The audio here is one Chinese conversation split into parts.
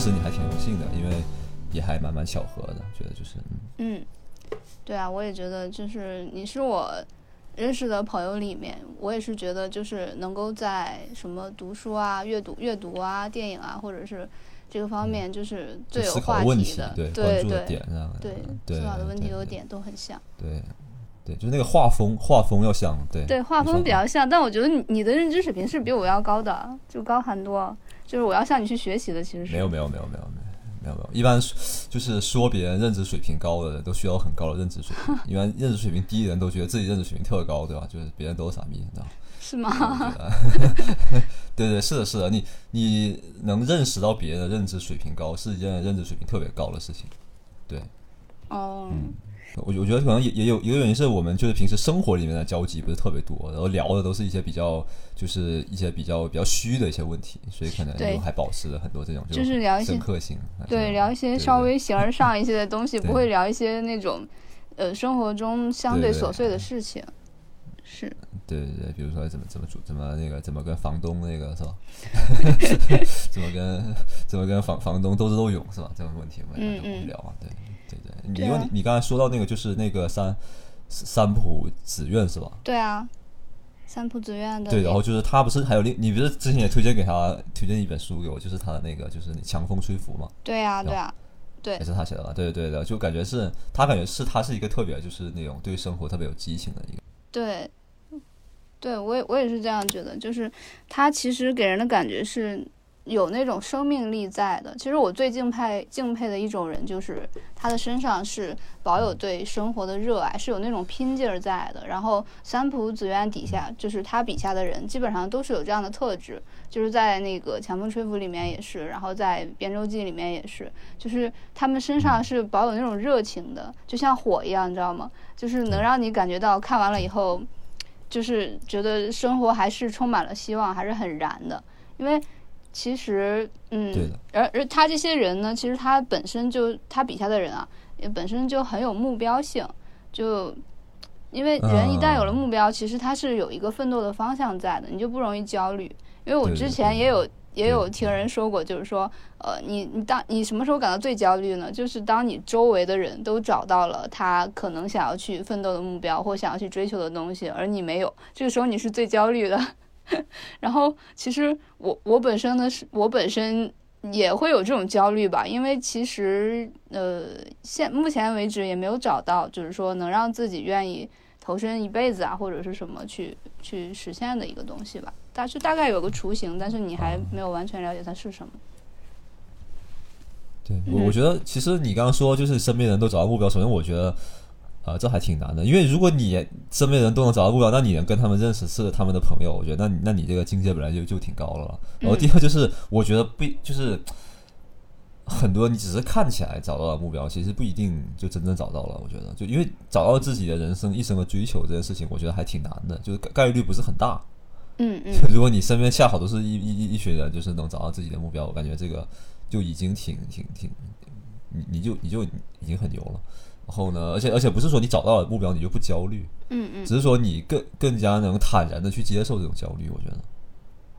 是你还挺荣幸的，因为也还蛮蛮巧合的，觉得就是嗯，对啊，我也觉得就是你是我认识的朋友里面，我也是觉得就是能够在什么读书啊、阅读、阅读啊、电影啊，或者是这个方面，就是最有话题的，对对对，点上，对思考的问题有点都很像，对对，就是那个画风，画风要像，对对，画风比较像，但我觉得你你的认知水平是比我要高的，就高很多。就是我要向你去学习的，其实是没有没有没有没有没有没有没有，一般就是说别人认知水平高的人都需要很高的认知水平，一般认知水平低的人都觉得自己认知水平特高，对吧？就是别人都是傻逼，你知道吗？是吗？对对 是的是的，你你能认识到别人的认知水平高，是一件认知水平特别高的事情，对，哦。我我觉得可能也也有一个原因是我们就是平时生活里面的交集不是特别多，然后聊的都是一些比较就是一些比较比较虚的一些问题，所以可能就还保持了很多这种就是聊一些深刻性，对聊一些稍微形而上一些的东西，不会聊一些那种呃生活中相对琐碎的事情。是，对对对，比如说怎么怎么怎么那个怎么跟房东那个是吧？怎么跟怎么跟房房东斗智斗勇是吧？这种问题我们就不聊啊，对。对对，因为你你刚才说到那个就是那个三三浦紫苑是吧？对啊，三浦紫苑的。对，然后就是他不是还有另你不是之前也推荐给他推荐一本书给我，就是他的那个就是你强风吹拂嘛。对啊，对啊，对，也是他写的吧？对对对，就感觉是他感觉是他是一个特别就是那种对生活特别有激情的一个。对，对我也我也是这样觉得，就是他其实给人的感觉是。有那种生命力在的。其实我最敬佩敬佩的一种人，就是他的身上是保有对生活的热爱，是有那种拼劲儿在的。然后三浦紫苑底下，就是他笔下的人，基本上都是有这样的特质。就是在那个《强风吹拂》里面也是，然后在《编舟记》里面也是，就是他们身上是保有那种热情的，就像火一样，你知道吗？就是能让你感觉到看完了以后，就是觉得生活还是充满了希望，还是很燃的，因为。其实，嗯，而而他这些人呢，其实他本身就他笔下的人啊，也本身就很有目标性，就因为人一旦有了目标，其实他是有一个奋斗的方向在的，你就不容易焦虑。因为我之前也有也有听人说过，就是说，呃，你你当你什么时候感到最焦虑呢？就是当你周围的人都找到了他可能想要去奋斗的目标或想要去追求的东西，而你没有，这个时候你是最焦虑的。然后，其实我我本身呢是，我本身也会有这种焦虑吧，因为其实呃，现目前为止也没有找到，就是说能让自己愿意投身一辈子啊，或者是什么去去实现的一个东西吧。大是大概有个雏形，但是你还没有完全了解它是什么。对，我我觉得其实你刚刚说就是身边人都找到目标，首先我觉得。啊，这还挺难的，因为如果你身边人都能找到目标，那你能跟他们认识是他们的朋友，我觉得那那你这个境界本来就就挺高了。然后第二就是，我觉得不就是很多你只是看起来找到了目标，其实不一定就真正找到了。我觉得就因为找到自己的人生一生的追求这件事情，我觉得还挺难的，就是概率不是很大。嗯嗯。如果你身边恰好都是一一一群人，就是能找到自己的目标，我感觉这个就已经挺挺挺，你你就你就已经很牛了。然后呢？而且而且不是说你找到了目标你就不焦虑，嗯嗯，只是说你更更加能坦然的去接受这种焦虑。我觉得，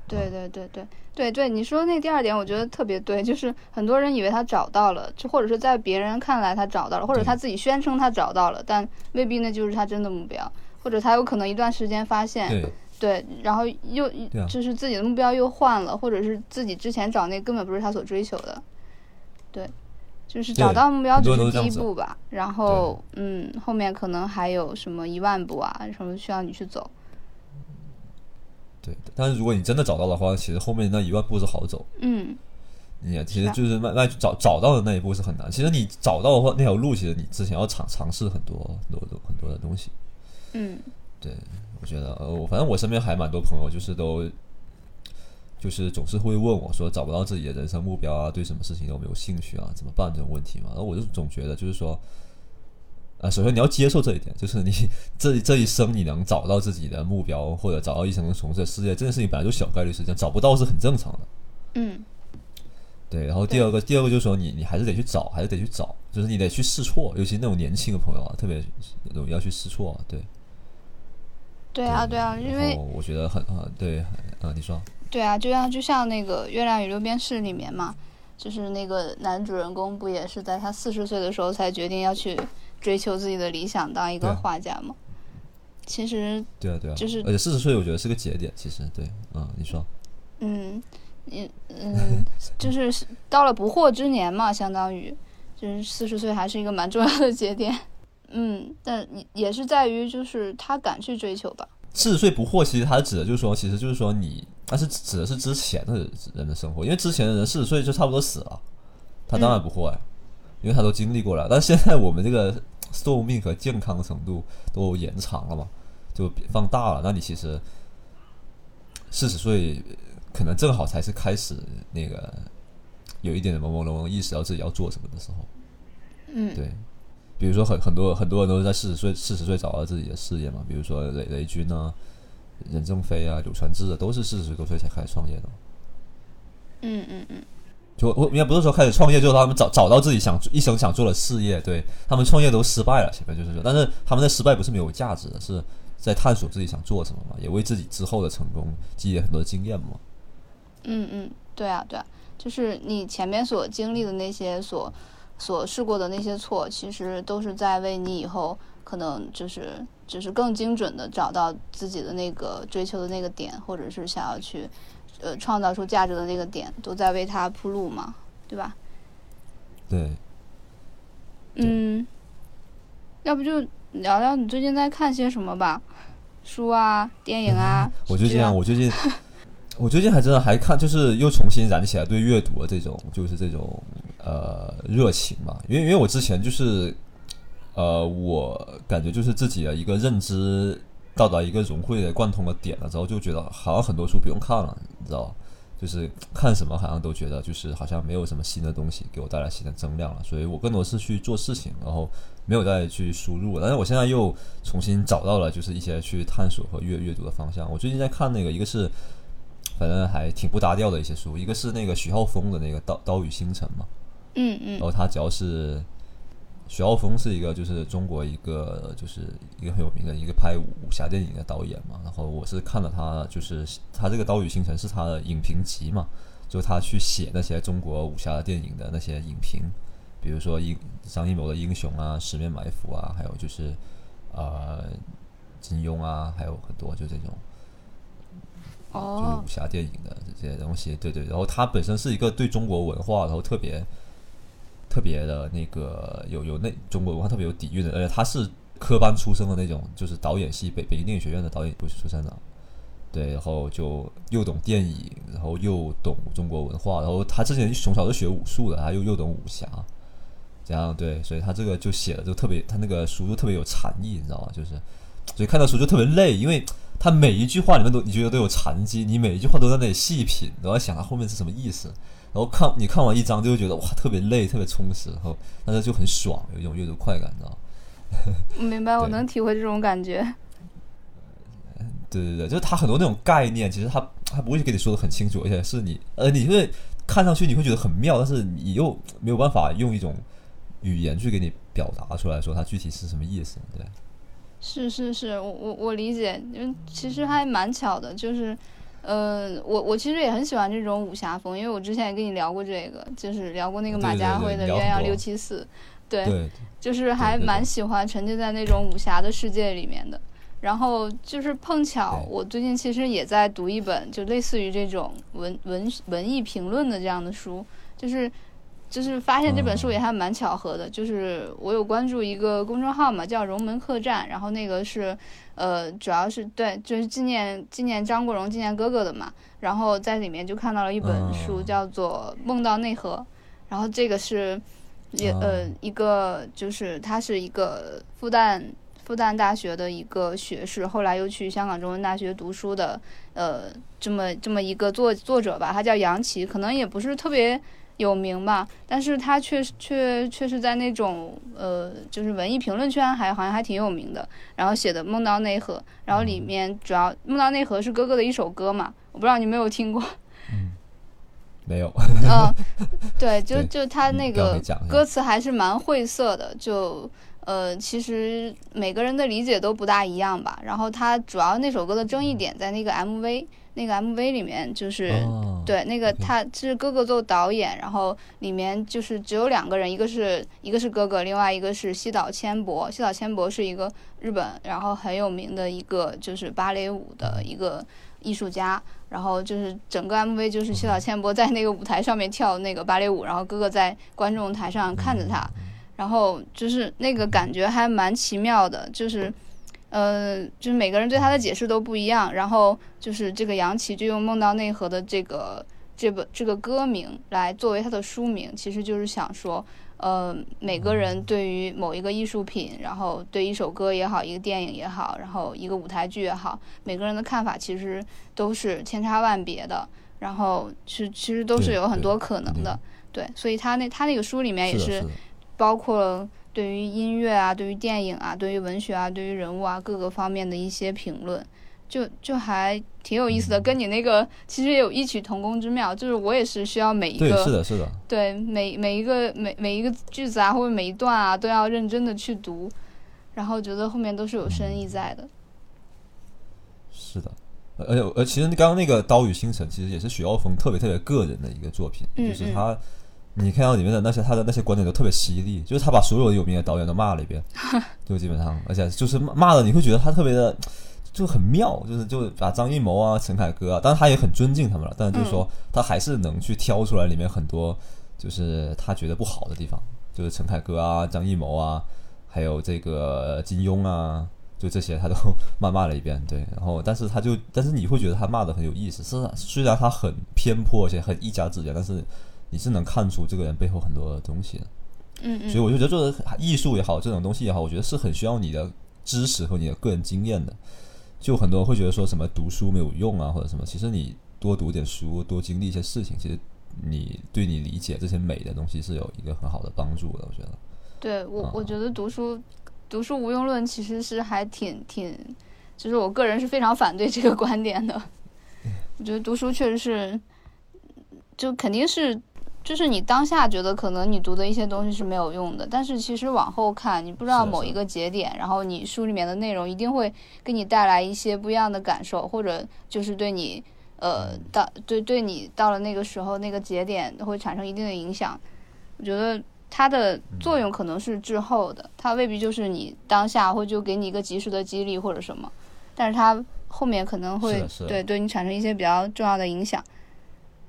对对对对对对，你说那第二点我觉得特别对，就是很多人以为他找到了，就或者是在别人看来他找到了，或者他自己宣称他找到了，但未必那就是他真的目标，或者他有可能一段时间发现，对对，然后又就是自己的目标又换了，或者是自己之前找那根本不是他所追求的，对。就是找到目标只是第一步吧，然后嗯，后面可能还有什么一万步啊，什么需要你去走。对，但是如果你真的找到的话，其实后面那一万步是好走。嗯，你其实就是慢慢找找到的那一步是很难。其实你找到的话，那条路其实你之前要尝尝试很多很多很多的东西。嗯，对，我觉得呃，我反正我身边还蛮多朋友，就是都。就是总是会问我说找不到自己的人生目标啊，对什么事情都没有兴趣啊，怎么办这种问题嘛？然后我就总觉得就是说，啊，首先你要接受这一点，就是你这这一生你能找到自己的目标，或者找到一生从事事业这件事情本来就小概率事件，找不到是很正常的。嗯，对。然后第二个，第二个就是说你你还是得去找，还是得去找，就是你得去试错，尤其那种年轻的朋友啊，特别容易要去试错。对。对啊，对啊，因为我觉得很啊，对啊，你说。对啊，就像就像那个《月亮与六便士》里面嘛，就是那个男主人公不也是在他四十岁的时候才决定要去追求自己的理想，当一个画家吗？其实，对啊对啊，就是而且四十岁我觉得是个节点，其实对，嗯，你说，嗯，嗯嗯，就是到了不惑之年嘛，相当于就是四十岁还是一个蛮重要的节点。嗯，但也也是在于就是他敢去追求吧。四十岁不惑，其实他指的就是说，其实就是说你，但是指的是之前的人的生活，因为之前的人四十岁就差不多死了，他当然不惑呀，因为他都经历过了。但是现在我们这个寿命和健康程度都延长了嘛，就放大了，那你其实四十岁可能正好才是开始那个有一点朦朦胧胧意识到自己要做什么的时候，嗯，对。比如说很很多很多人都是在四十岁四十岁找到自己的事业嘛，比如说雷雷军啊、任正非啊、柳传志啊，都是四十多岁才开始创业的。嗯嗯嗯，就我应该不是说开始创业，就是他们找找到自己想一生想做的事业，对他们创业都失败了，前面就是说，但是他们的失败不是没有价值的，是在探索自己想做什么嘛，也为自己之后的成功积累很多经验嘛。嗯嗯，对啊对啊，就是你前面所经历的那些所所试过的那些错，其实都是在为你以后可能就是就是更精准的找到自己的那个追求的那个点，或者是想要去呃创造出价值的那个点，都在为它铺路嘛，对吧？对，嗯，要不就聊聊你最近在看些什么吧，书啊、电影啊。我最近啊，我最近我最近还真的还看，就是又重新燃起来对阅读的这种，就是这种呃热情嘛。因为因为我之前就是呃，我感觉就是自己的一个认知到达一个融会贯通的点了之后，就觉得好像很多书不用看了，你知道。就是看什么好像都觉得就是好像没有什么新的东西给我带来新的增量了，所以我更多是去做事情，然后没有再去输入。但是我现在又重新找到了就是一些去探索和阅阅读的方向。我最近在看那个，一个是反正还挺不搭调的一些书，一个是那个徐浩峰的那个《刀刀与星辰》嘛，嗯嗯然后他主要是徐浩峰是一个就是中国一个就是一个很有名的一个拍武武侠电影的导演嘛，然后我是看了他就是他这个《刀与星辰》是他的影评集嘛，就是他去写那些中国武侠电影的那些影评，比如说英张艺谋的《英雄》啊，《十面埋伏》啊，还有就是呃金庸啊，还有很多就这种。就是哦武侠电影的这些东西，对对。然后他本身是一个对中国文化，然后特别特别的那个有有那中国文化特别有底蕴的，而且他是科班出身的那种，就是导演系北北京电影学院的导演不是出身的，对，然后就又懂电影，然后又懂中国文化，然后他之前从小就学武术的，他又又懂武侠，这样对，所以他这个就写的就特别，他那个书就特别有禅意，你知道吗？就是所以看到书就特别累，因为他每一句话里面都你觉得都有禅机，你每一句话都在那里细品，然后想他后面是什么意思，然后看你看完一章就会觉得哇特别累，特别充实，然后但是就很爽，有一种阅读快感，你知道吗？我明白，我能体会这种感觉。对对对，就是他很多那种概念，其实他他不会给你说的很清楚，而且是你呃你会看上去你会觉得很妙，但是你又没有办法用一种语言去给你表达出来说它具体是什么意思，对。是是是，我我我理解，因为其实还蛮巧的，就是，呃，我我其实也很喜欢这种武侠风，因为我之前也跟你聊过这个，就是聊过那个马家辉的《鸳鸯六七四》，对，就是还蛮喜欢沉浸在那种武侠的世界里面的。然后就是碰巧，我最近其实也在读一本就类似于这种文文文艺评论的这样的书，就是就是发现这本书也还蛮巧合的，就是我有关注一个公众号嘛，叫龙门客栈，然后那个是呃主要是对就是纪念纪念张国荣纪念哥哥的嘛，然后在里面就看到了一本书嗯叫做《梦到内河》，然后这个是也呃一个就是他是一个复旦复旦大学的一个学士，后来又去香港中文大学读书的呃这么这么一个作作者吧，他叫杨奇，可能也不是特别有名吧，但是他确实确确实在那种呃就是文艺评论圈还好像还挺有名的，然后写的《梦到内核》，然后里面主要《梦到内核》是哥哥的一首歌嘛，我不知道你没有听过，没有，嗯，对，就就他那个歌词还是蛮晦涩的，就呃，其实每个人的理解都不大一样吧。然后他主要那首歌的争议点在那个 MV，那个 MV 里面就是。哦对，那个他是哥哥做导演，然后里面就是只有两个人，一个是一个是哥哥，另外一个是西岛千博。西岛千博是一个日本，然后很有名的一个就是芭蕾舞的一个艺术家。然后就是整个 MV 就是西岛千博在那个舞台上面跳那个芭蕾舞，然后哥哥在观众台上看着他，然后就是那个感觉还蛮奇妙的，就是。呃，就是每个人对他的解释都不一样，然后就是这个杨奇就用《梦到内核》的这个这本这个歌名来作为他的书名，其实就是想说，呃，每个人对于某一个艺术品，然后对一首歌也好，一个电影也好，然后一个舞台剧也好，每个人的看法其实都是千差万别的，然后是其实都是有很多可能的，对，所以他那他那个书里面也是包括了对于音乐啊、对于电影啊、对于文学啊、对于人物啊各个方面的一些评论，就就还挺有意思的，嗯跟你那个其实也有异曲同工之妙。就是我也是需要每一对，是个的，是的，对每每一个每每一个句子啊，或者每一段啊，都要认真的去读，然后觉得后面都是有深意在的。是的。呃而且呃，其实刚刚那个《刀与星辰》其实也是许耀峰特别特别个人的一个作品，嗯就是他，你看到里面的那些他的那些观点都特别犀利，就是他把所有的有名的导演都骂了一遍，就基本上，而且就是骂骂的你会觉得他特别的就很妙，就是就把张艺谋啊、陈凯歌啊，当然他也很尊敬他们了，但是就是说他还是能去挑出来里面很多就是他觉得不好的地方，就是陈凯歌啊、张艺谋啊，还有这个金庸啊，就这些他都骂骂了一遍，对，然后但是他就但是你会觉得他骂的很有意思，是虽然他很偏颇，而且很一家之言，但是你是能看出这个人背后很多东西的。嗯嗯，所以我就觉得做艺术也好，这种东西也好，我觉得是很需要你的知识和你的个人经验的。就很多人会觉得说什么读书没有用啊，或者什么，其实你多读点书，多经历一些事情，其实你对你理解这些美的东西是有一个很好的帮助的。我觉得，对我啊我觉得读书读书无用论其实是还挺挺，就是我个人是非常反对这个观点的。我觉得读书确实是，就肯定是，就是你当下觉得可能你读的一些东西是没有用的，但是其实往后看，你不知道某一个节点，然后你书里面的内容一定会给你带来一些不一样的感受，或者就是对你。呃，到对对你到了那个时候那个节点会产生一定的影响，我觉得它的作用可能是滞后的，它未必就是你当下会就给你一个及时的激励或者什么，但是它后面可能会对对你产生一些比较重要的影响。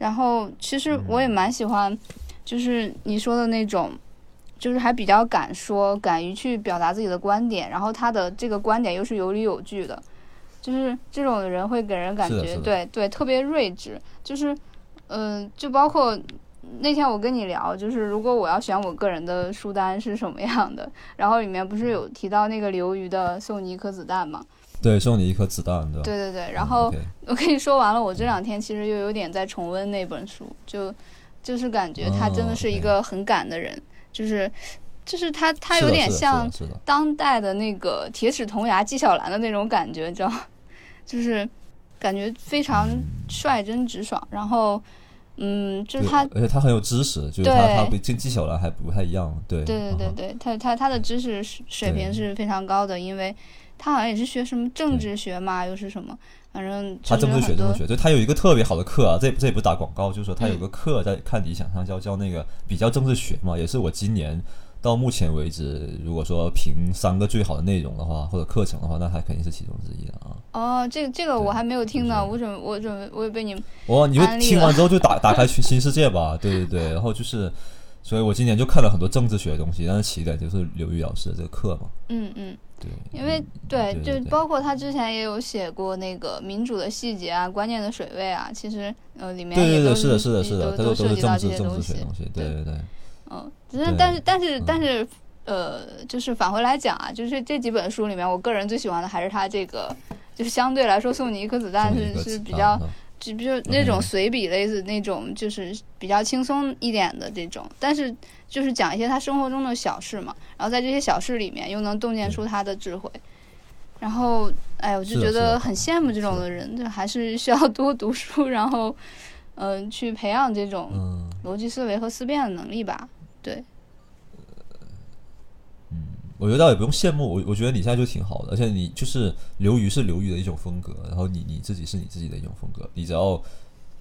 然后其实我也蛮喜欢，就是你说的那种，就是还比较敢说、敢于去表达自己的观点，然后他的这个观点又是有理有据的，就是这种人会给人感觉对对特别睿智，就是嗯、呃就包括那天我跟你聊，就是如果我要选我个人的书单是什么样的，然后里面不是有提到那个刘瑜的《送你一颗子弹》吗？对，送你一颗子弹，对吧？对对然后我跟你说完了，我这两天其实又有点在重温那本书，就就是感觉他真的是一哦个很敢的人，就是就是他他有点像当代的那个铁齿铜牙纪晓岚的那种感觉，你知道吗？就是感觉非常率真直爽，然后嗯，就是他而且他很有知识，就是对他他跟纪晓岚还不太一样，对对对对他他他的知识水水平是非常高的，因为他好像也是学什么政治学嘛，又是什么，反正他政治学，政治学，就他有一个特别好的课啊，这这也不是打广告，就是说他有嗯个课在看理想上叫叫那个比较政治学嘛，也是我今年到目前为止，如果说评三个最好的内容的话，或者课程的话，那他肯定是其中之一的啊。哦，这个这个我还没有听呢，我准我准我也被你哇，你就 听完之后就打打开新新世界吧，对对对，然后就是，所以我今年就看了很多政治学的东西，但是起点就是刘瑜老师的这个课嘛，嗯嗯，对，因为嗯对，就包括他之前也有写过那个民主的细节啊，观念的水位啊，其实呃里面对对对，是的，是的，是的，都都涉及到是政治这些东西。政治学的，东西，对对。对，嗯，只是但是但是嗯。但是呃，就是返回来讲啊，就是这几本书里面，我个人最喜欢的还是他这个，就是相对来说送你一颗子弹是是比较就比如那种嗯随笔类似那种，就是比较轻松一点的这种，但是就是讲一些他生活中的小事嘛，然后在这些小事里面又能洞见出他的智慧，然后哎，我就觉得很羡慕这种的的人，就还是 需要多读书，然后嗯、去培养这种嗯。逻辑思维和思辨的能力吧。对，我觉得倒也不用羡慕我，我觉得你现在就挺好的，而且你就是刘瑜是刘瑜的一种风格，然后你你自己是你自己的一种风格，你只要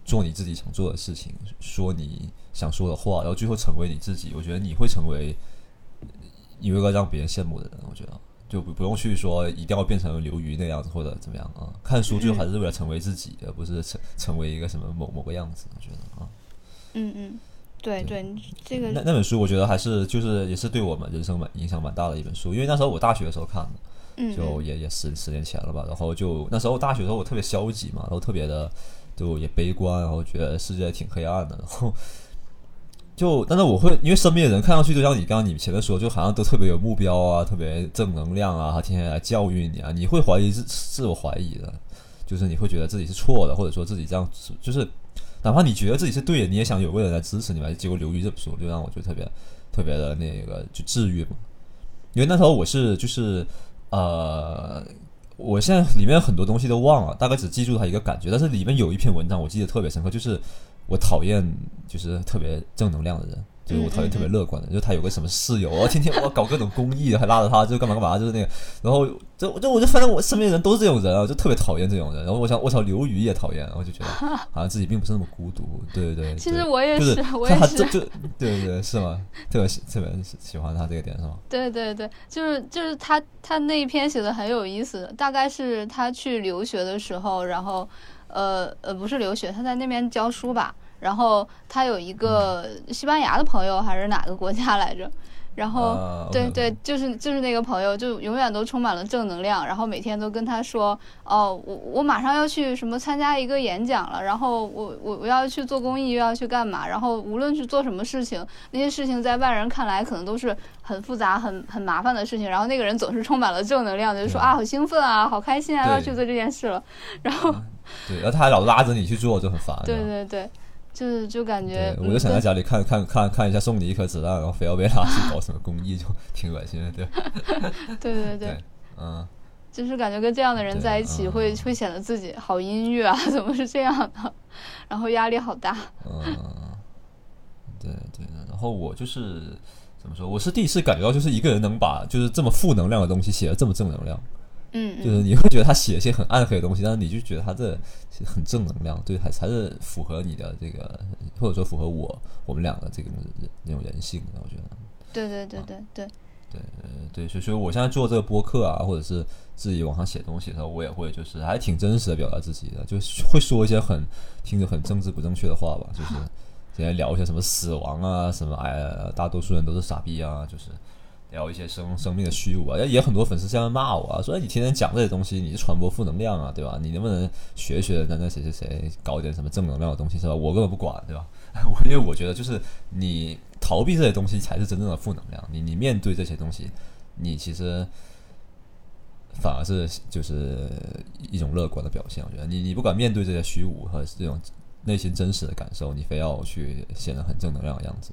做你自己想做的事情，说你想说的话，然后最后成为你自己，我觉得你会成为一个让别人羡慕的人，我觉得就不不用去说一定要变成刘瑜那样子或者怎么样啊，看书就还是为了成为自己，而不是成成为一个什么某某个样子，我觉得啊，嗯嗯。对对，这个那那本书我觉得还是就是也是对我们人生蛮影响蛮大的一本书，因为那时候我大学的时候看的，就也也十十年前了吧。然后就那时候大学的时候我特别消极嘛，然后特别的就也悲观，然后觉得世界挺黑暗的。然后就但是我会因为身边的人看上去就像你刚刚你前面说，就好像都特别有目标啊，特别正能量啊，他天天来教育你啊，你会怀疑自自我怀疑的，就是你会觉得自己是错的，或者说自己这样就是。哪怕你觉得自己是对的，你也想有个人来支持你吧。结果刘瑜这本书就让我觉得特别特别的那个就治愈嘛。因为那时候我是就是呃，我现在里面很多东西都忘了，大概只记住他一个感觉。但是里面有一篇文章我记得特别深刻，就是我讨厌就是特别正能量的人。就是我讨厌特别乐观的，就他有个什么室友，我天天我搞各种公益，还拉着他，就干嘛干嘛，就是那个，然后就就我就发现我身边人都是这种人啊，就特别讨厌这种人。然后我想，我操，刘瑜也讨厌，我就觉得 好像自己并不是那么孤独，对对对。其实我也是，我也是，就对对对，是吗？特别特别喜欢他这个点是吗？对对对，就是就是他他那一篇写的很有意思，大概是他去留学的时候，然后呃呃不是留学，他在那边教书吧。然后他有一个西班牙的朋友，还是哪个国家来着？然后，对对，就是就是那个朋友，就永远都充满了正能量。然后每天都跟他说：“哦，我我马上要去什么参加一个演讲了，然后我我我要去做公益，又要去干嘛？然后无论去做什么事情，那些事情在外人看来可能都是很复杂、很很麻烦的事情。然后那个人总是充满了正能量，就说啊，好兴奋啊，好开心啊，要去做这件事了。然后，对，然后他还老拉着你去做，就很烦。对对对。就是就感觉，我就想在家里看看看看一下，送你一颗子弹，然后非要被拉去搞什么公益，就挺恶心的，对。对对对，嗯，就是感觉跟这样的人在一起，会会显得自己好阴郁啊，怎么是这样的？然后压力好大。嗯，对对然后我就是怎么说？我是第一次感觉到，就是一个人能把就是这么负能量的东西写的这么正能量。嗯，就是你会觉得他写一些很暗黑的东西，但是你就觉得他这很正能量，对，还还是符合你的这个，或者说符合我我们两个这个那种人性的，我觉得。对对对对对。对对，所以所以我现在做这个播客啊，或者是自己网上写东西的时候，我也会就是还挺真实的表达自己的，就会说一些很听着很政治不正确的话吧，就是今天聊一些什么死亡啊，什么哎，大多数人都是傻逼啊，就是。聊一些生生命的虚无啊，也也很多粉丝这样骂我啊，说你天天讲这些东西，你是传播负能量啊，对吧？你能不能学学那那谁谁谁，搞点什么正能量的东西，是吧？我根本不管，对吧？我因为我觉得就是你逃避这些东西才是真正的负能量，你你面对这些东西，你其实反而是就是一种乐观的表现。我觉得你你不敢面对这些虚无和这种内心真实的感受，你非要去显得很正能量的样子，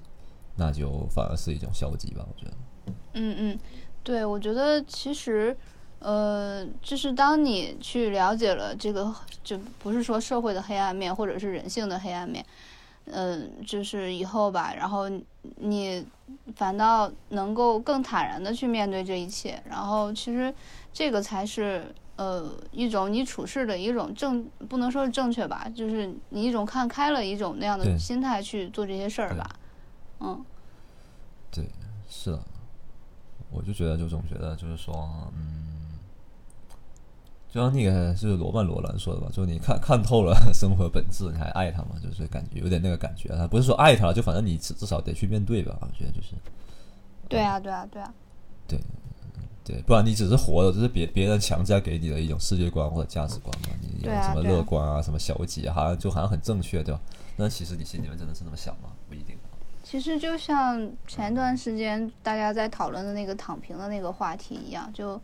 那就反而是一种消极吧，我觉得。嗯嗯，对，我觉得其实，呃，就是当你去了解了这个，就不是说社会的黑暗面，或者是人性的黑暗面，嗯，就是以后吧，然后你反倒能够更坦然的去面对这一切，然后其实这个才是呃一种你处事的一种正，不能说是正确吧，就是你一种看开了一种那样的心态去做这些事儿吧，嗯，对，是的。我就觉得，就总觉得，就是说，嗯，就像那个是罗曼·罗兰说的吧，就是你看看透了生活本质，你还爱他吗？就是感觉有点那个感觉。他不是说爱他，就反正你至至少得去面对吧。我觉得就是。对啊，对啊，对啊。对，对，不然你只是活的，这是别别人强加给你的一种世界观或者价值观嘛。你有什么乐观啊，什么消极，好像就好像很正确，对吧？那其实你心里面真的是那么想吗？其实就像前段时间大家在讨论的那个躺平的那个话题一样，就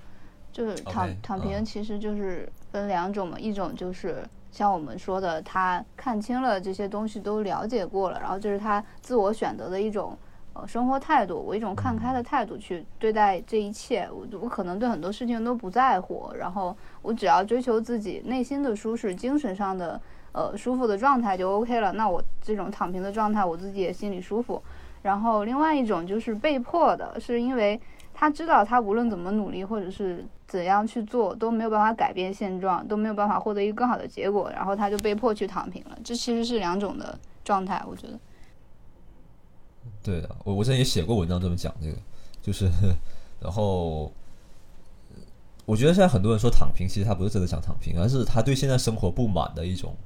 就是躺躺平，其实就是分两种嘛，一种就是像我们说的，他看清了这些东西都了解过了，然后就是他自我选择的一种呃生活态度，我一种看开的态度去对待这一切，我我可能对很多事情都不在乎，然后我只要追求自己内心的舒适，精神上的。呃，舒服的状态就 OK 了。那我这种躺平的状态，我自己也心里舒服。然后另外一种就是被迫的，是因为他知道他无论怎么努力或者是怎样去做都没有办法改变现状，都没有办法获得一个更好的结果，然后他就被迫去躺平了。这其实是两种的状态，我觉得。对的，我我之前也写过文章这么讲这个，就是然后。我觉得现在很多人说躺平，其实他不是真的想躺平，而是他对现在生活不满的一种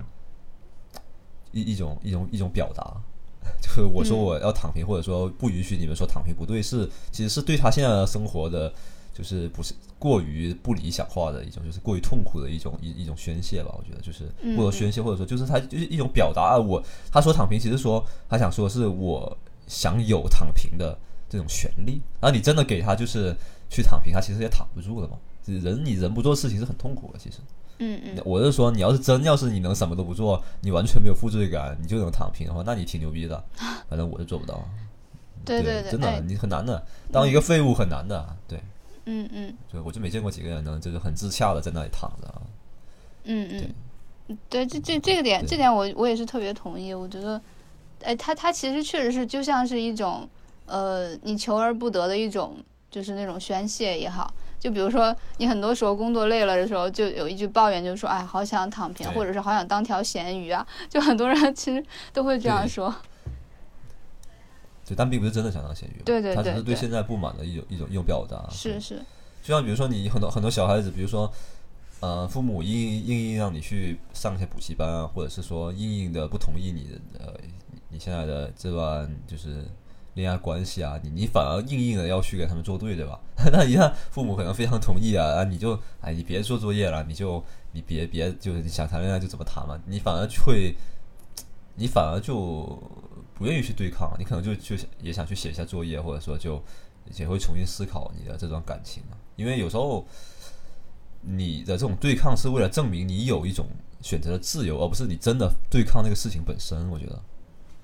一一种一种一种表达。就是我说我要躺平，或者说不允许你们说躺平不对，是其实是对他现在的生活的，就是不是过于不理想化的一种，就是过于痛苦的一种一一种宣泄吧。我觉得就是或者宣泄，或者说就是他就是一种表达啊。我他说躺平，其实说他想说是我想有躺平的这种权利。然后你真的给他就是去躺平，他其实也躺不住了嘛。人你人不做事情是很痛苦的，其实。嗯嗯。我是说，你要是真要是你能什么都不做，你完全没有负罪感，你就能躺平的话，那你挺牛逼的。反正我是做不到。对对对。真的，你很难的，当一个废物很难的。对。嗯嗯。对，我就没见过几个人能就是很自洽的在那里躺着。嗯嗯。对，这这这个点，这点我我也是特别同意。我觉得，哎，他他其实确实是就像是一种，呃，你求而不得的一种，就是那种宣泄也好。就比如说，你很多时候工作累了的时候，就有一句抱怨，就是说，哎，好想躺平，或者是好想当条咸鱼啊。就很多人其实都会这样说。对，但并不是真的想当咸鱼。对对对。他只是对现在不满的一种一种一种表达。是是。就像比如说，你很多很多小孩子，比如说，呃，父母硬硬硬让你去上一些补习班啊，或者是说硬硬的不同意你的呃你现在的这段就是。恋爱关系啊，你你反而硬硬的要去给他们做对，对吧？那一看父母可能非常同意啊，啊，你就哎，你别做作业了，你就你别别就是你想谈恋爱就怎么谈嘛，你反而会，你反而就不愿意去对抗，你可能就就也想去写一下作业，或者说就也会重新思考你的这段感情因为有时候你的这种对抗是为了证明你有一种选择的自由，而不是你真的对抗那个事情本身。我觉得，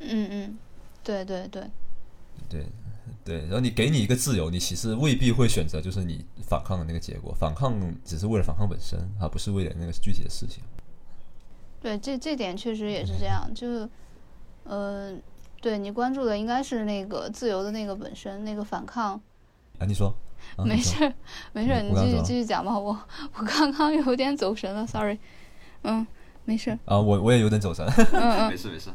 嗯嗯，对对对。对，对，然后你给你一个自由，你其实未必会选择就是你反抗的那个结果，反抗只是为了反抗本身，而不是为了那个具体的事情。对，这这点确实也是这样，就是，呃，对你关注的应该是那个自由的那个本身，那个反抗。啊，你说，没事，没事，你继续继续讲吧，我我刚刚有点走神了，sorry，嗯，没事。啊，我我也有点走神，嗯没事没事。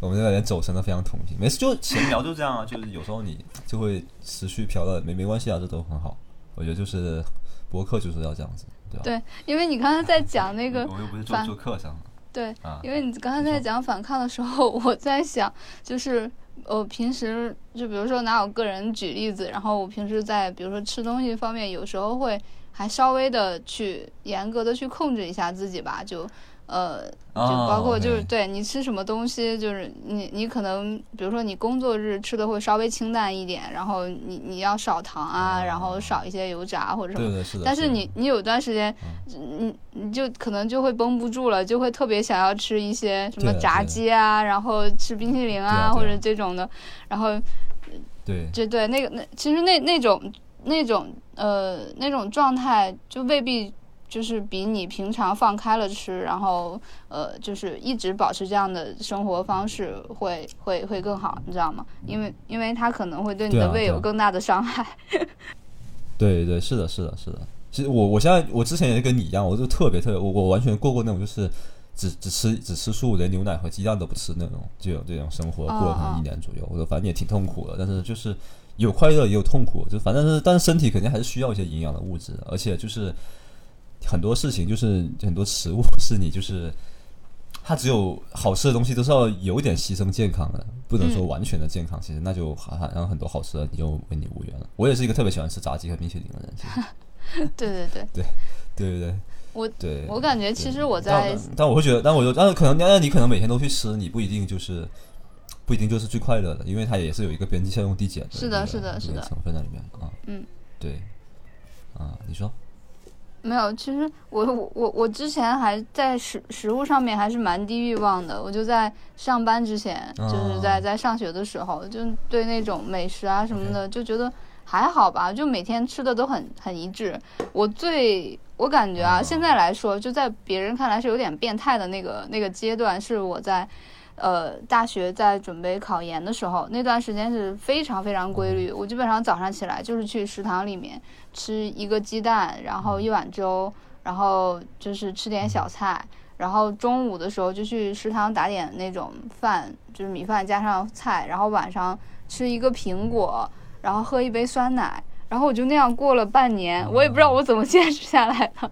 我们这个人走神的非常同情，没事就闲聊就这样啊，就是有时候你就会持续飘的，没没关系啊，这都很好。我觉得就是博客就是要这样子，对吧？对，因为你刚才在讲那个，我又不是做做客上。对，因为你刚才在讲反抗的时候，我在想，就是我平时就比如说拿我个人举例子，然后我平时在比如说吃东西方面，有时候会还稍微的去严格的去控制一下自己吧，就。呃，就包括就是对你吃什么东西，就是你你可能比如说你工作日吃的会稍微清淡一点，然后你你要少糖啊，然后少一些油炸或者什么。对是的。但是你你有段时间，你你就可能就会绷不住了，就会特别想要吃一些什么炸鸡啊，然后吃冰淇淋啊或者这种的，然后对，就对那个那其实那那种那种呃那种状态就未必。就是比你平常放开了吃，然后呃，就是一直保持这样的生活方式，会会会更好，你知道吗？因为因为它可能会对你的胃有更大的伤害。对对，是的，是的，是的。其实我我现在我之前也跟你一样，我就特别特别，我我完全过过那种就是只只吃只吃素，连牛奶和鸡蛋都不吃那种，就有这种生活过了可能一年左右。我说反正也挺痛苦的，但是就是有快乐也有痛苦，就反正是但是身体肯定还是需要一些营养的物质，而且就是。很多事情就是很多食物是你就是，它只有好吃的东西都是要有一点牺牲健康的，不能说完全的健康。其实那就好像很多好吃的你就跟你无缘了。我也是一个特别喜欢吃炸鸡和冰淇淋的人。其实，对对对对对对对，我对我感觉其实我在，但我会觉得，但我就但是可能那你可能每天都去吃，你不一定就是不一定就是最快乐的，因为它也是有一个边际效用递减的，是的是的是的成分在里面啊。嗯，对，啊，你说。没有，其实我我我我之前还在食食物上面还是蛮低欲望的。我就在上班之前，就是在在上学的时候，就对那种美食啊什么的，就觉得还好吧，就每天吃的都很很一致。我最我感觉啊，现在来说，就在别人看来是有点变态的那个那个阶段，是我在呃大学在准备考研的时候，那段时间是非常非常规律。我基本上早上起来就是去食堂里面吃一个鸡蛋，然后一碗粥，然后就是吃点小菜，然后中午的时候就去食堂打点那种饭，就是米饭加上菜，然后晚上吃一个苹果，然后喝一杯酸奶。然后我就那样过了半年，我也不知道我怎么坚持下来的，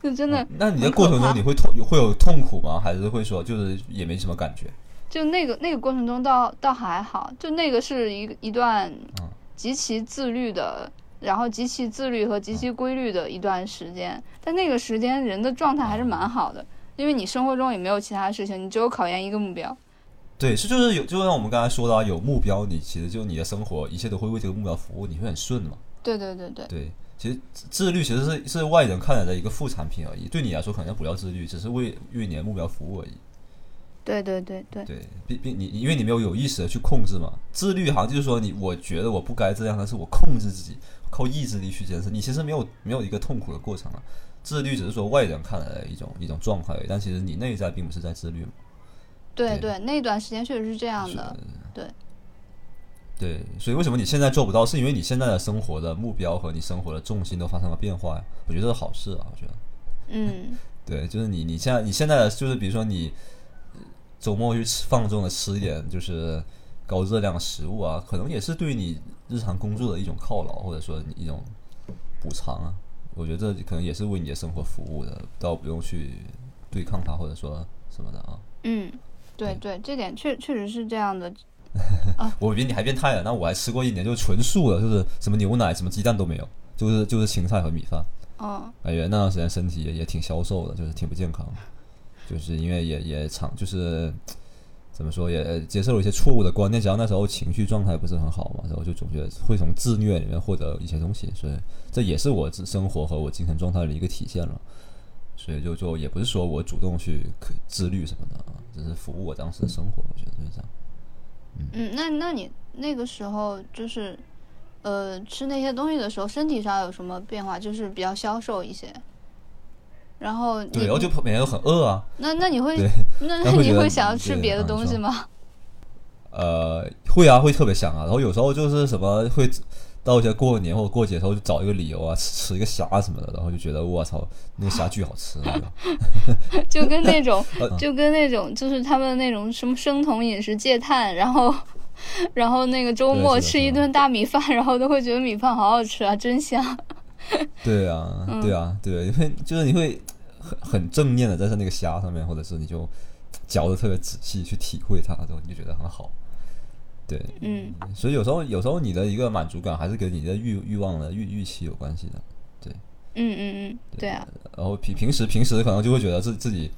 就真的。那你的过程中你会痛会有痛苦吗？还是会说就是也没什么感觉？就那个那个过程中倒倒还好，就那个是一一段极其自律的，然后极其自律和极其规律的一段时间。但那个时间人的状态还是蛮好的，因为你生活中也没有其他事情，你只有考研一个目标。对，是就是有，就像我们刚才说的，有目标，你其实就你的生活一切都会为这个目标服务，你会很顺嘛。对对对对。对，其实自律其实是是外人看来的一个副产品而已，对你来说可能不叫自律，只是为为你的目标服务而已。对对对对。对，并并你因为你没有有意识的去控制嘛，自律好像就是说你我觉得我不该这样，但是我控制自己，靠意志力去坚持，你其实没有没有一个痛苦的过程啊。自律只是说外人看来的一种一种状态，但其实你内在并不是在自律嘛。对对，那段时间确实是这样的。对，对，所以为什么你现在做不到？是因为你现在的生活的目标和你生活的重心都发生了变化呀？我觉得是好事啊，我觉得。嗯。对，就是你，你现在，你现在的就是，比如说你周末去吃放纵的吃一点就是高热量的食物啊，可能也是对你日常工作的一种犒劳，或者说一种补偿啊。我觉得这可能也是为你的生活服务的，倒不用去对抗它，或者说什么的啊。嗯。对对，这点确确实是这样的。我比你还变态了，那我还吃过一年，就是纯素的，就是什么牛奶、什么鸡蛋都没有，就是就是青菜和米饭。哦。感觉那段时间身体也也挺消瘦的，就是挺不健康，就是因为也也长，就是怎么说，也接受了一些错误的观念，加上那时候情绪状态不是很好嘛，然后就总觉得会从自虐里面获得一些东西，所以这也是我生活和我精神状态的一个体现了。所以就就也不是说我主动去自律什么的啊，只是服务我当时的生活，我觉得就是这样。嗯，那那你那个时候就是，呃，吃那些东西的时候，身体上有什么变化？就是比较消瘦一些。然后对，然后就每天都很饿啊。那那你会那那你会想要吃别的东西吗？呃，会啊，会特别想啊。然后有时候就是什么会。到一些过年或者过节的时候，就找一个理由啊，吃吃一个虾什么的，然后就觉得我操，那个虾巨好吃，就跟那种，就跟那种，就是他们那种什么生酮饮食戒碳，然后，然后那个周末吃一顿大米饭，然后都会觉得米饭好好吃啊，真香。对啊，对啊，对，因为就是你会很很正面的在那个虾上面，或者是你就嚼的特别仔细去体会它，然后你就觉得很好。对，嗯，所以有时候有时候你的一个满足感还是跟你的欲欲望的预预期有关系的，对，嗯嗯嗯，对啊。然后平平时平时可能就会觉得自自己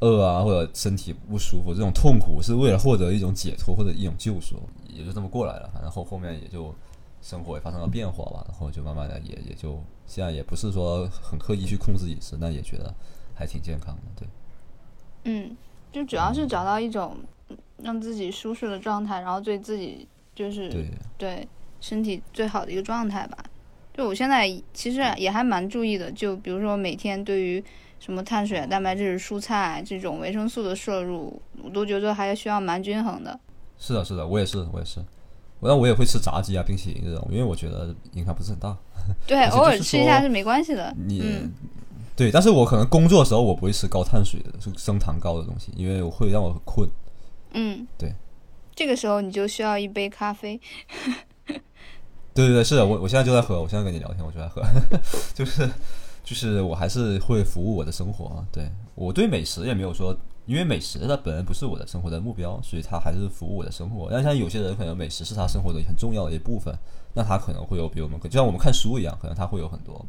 饿啊，或者身体不舒服，这种痛苦是为了获得一种解脱或者一种救赎，也就这么过来了。反正后后面也就生活也发生了变化吧，然后就慢慢的也也就现在也不是说很刻意去控制饮食，那也觉得还挺健康的，对。嗯，就主要是找到一种。让自己舒适的状态，然后对自己就是对身体最好的一个状态吧。就我现在其实也还蛮注意的，就比如说每天对于什么碳水、蛋白质、蔬菜这种维生素的摄入，我都觉得还需要蛮均衡的。是的，是的，我也是，我也是。那我也会吃炸鸡啊、冰淇淋这种，因为我觉得影响不是很大。对，偶尔吃一下是没关系的。你对，但是我可能工作的时候我不会吃高碳水的、是升糖高的东西，因为我会让我很困。嗯，对，这个时候你就需要一杯咖啡。对对对，是的，我我现在就在喝，我现在跟你聊天，我就在喝，就是就是我还是会服务我的生活啊。对我对美食也没有说，因为美食它本来不是我的生活的目标，所以它还是服务我的生活。但像有些人可能美食是他生活的很重要的一部分，那他可能会有比我们就像我们看书一样，可能他会有很多，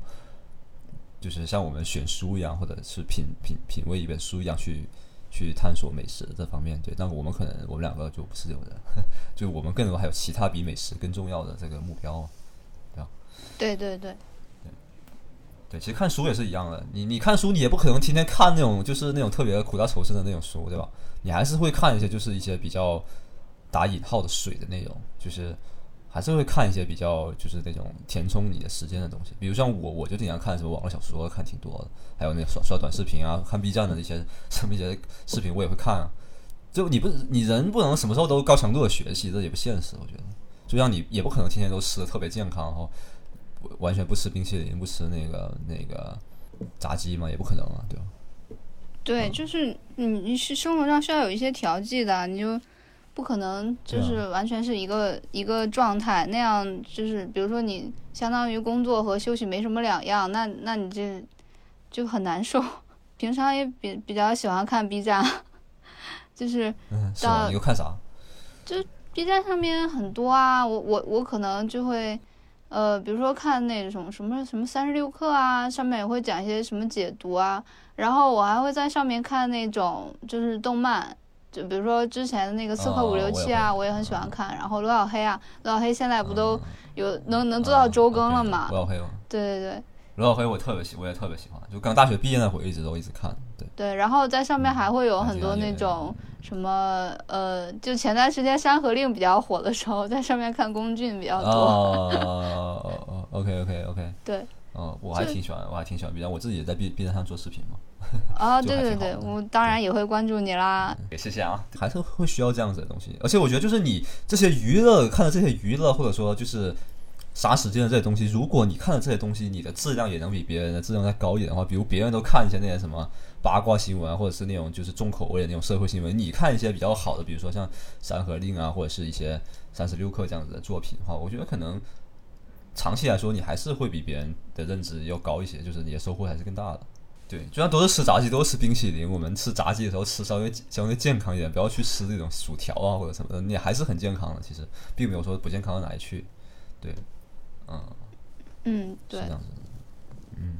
就是像我们选书一样，或者是品品品味一本书一样去。去探索美食这方面，对，但我们可能我们两个就不是有的，就我们更多还有其他比美食更重要的这个目标，对吧？对对对，对，对，其实看书也是一样的，你你看书，你也不可能天天看那种就是那种特别苦大仇深的那种书，对吧？你还是会看一些就是一些比较打引号的水的内容，就是还是会看一些比较就是那种填充你的时间的东西，比如像我，我就经常看什么网络小说，看挺多的，还有那刷刷短视频啊，看 B 站的那些什么一些视频我也会看啊。就你不你人不能什么时候都高强度的学习，这也不现实，我觉得。就像你也不可能天天都吃的特别健康，然后完全不吃冰淇淋，不吃那个那个炸鸡嘛，也不可能啊，对吧？对，就是你你是生活上需要有一些调剂的，你就。不可能，就是完全是一个一个状态，那样就是比如说你相当于工作和休息没什么两样，那那你这就很难受。平常也比比较喜欢看 B 站，就是到你又看啥？就 B 站上面很多啊，我我我可能就会呃，比如说看那种什么什么三十六课啊，上面也会讲一些什么解读啊，然后我还会在上面看那种就是动漫。就比如说之前的那个《刺客伍六七》啊，我也很喜欢看。然后罗小黑啊，罗小黑现在不都有能能做到周更了吗？罗小黑吗？对对对，罗小黑我特别喜，我也特别喜欢。就刚大学毕业那会儿，一直都一直看。对对，然后在上面还会有很多那种什么呃，就前段时间《山河令》比较火的时候，在上面看龚俊比较多。哦哦哦，OK OK OK。对。嗯，我还挺喜欢，我还挺喜欢 B 站，我自己也在 B B 站上做视频嘛。啊，对对对，我当然也会关注你啦。也谢谢啊，还是会需要这样子的东西。而且我觉得，就是你这些娱乐看的这些娱乐，或者说就是杀时间的这些东西，如果你看的这些东西，你的质量也能比别人的质量再高一点的话，比如别人都看一些那些什么八卦新闻，或者是那种就是重口味的那种社会新闻，你看一些比较好的，比如说像《山河令》啊，或者是一些三十六课这样子的作品的话，我觉得可能长期来说，你还是会比别人的认知要高一些，就是你的收获还是更大的。对，就像都是吃炸鸡，都是吃冰淇淋。我们吃炸鸡的时候吃稍微相对健康一点，不要去吃这种薯条啊或者什么的，你还是很健康的。其实并没有说不健康到哪里去。对，嗯，嗯，对，是这样子。嗯，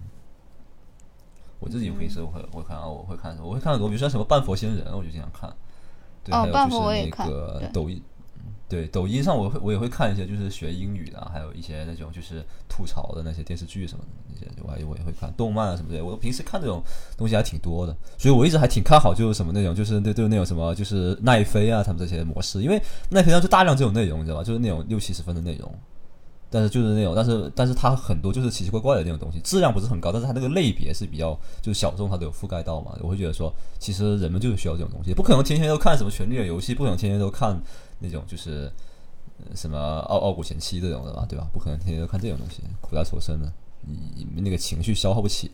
我自己平时我会我看啊，我会看？我会看很多，比如说什么半佛仙人，我就经常看。对，还有就是那个抖音。对，抖音上我会我也会看一些，就是学英语的，还有一些那种就是吐槽的那些电视剧什么的那些，我还我也会看动漫啊什么的。我平时看这种东西还挺多的，所以我一直还挺看好，就是什么那种，就是对对那种什么，就是奈飞啊他们这些模式，因为奈飞上就大量这种内容，你知道吧？就是那种六七十分的内容，但是就是那种，但是但是它很多就是奇奇怪怪的那种东西，质量不是很高，但是它那个类别是比较就是小众，它都有覆盖到嘛。我会觉得说，其实人们就是需要这种东西，不可能天天都看什么权力的游戏，不可能天天都看。那种就是什么傲傲骨贤妻这种的吧，对吧？不可能天天都看这种东西，苦大仇深的，你那个情绪消耗不起。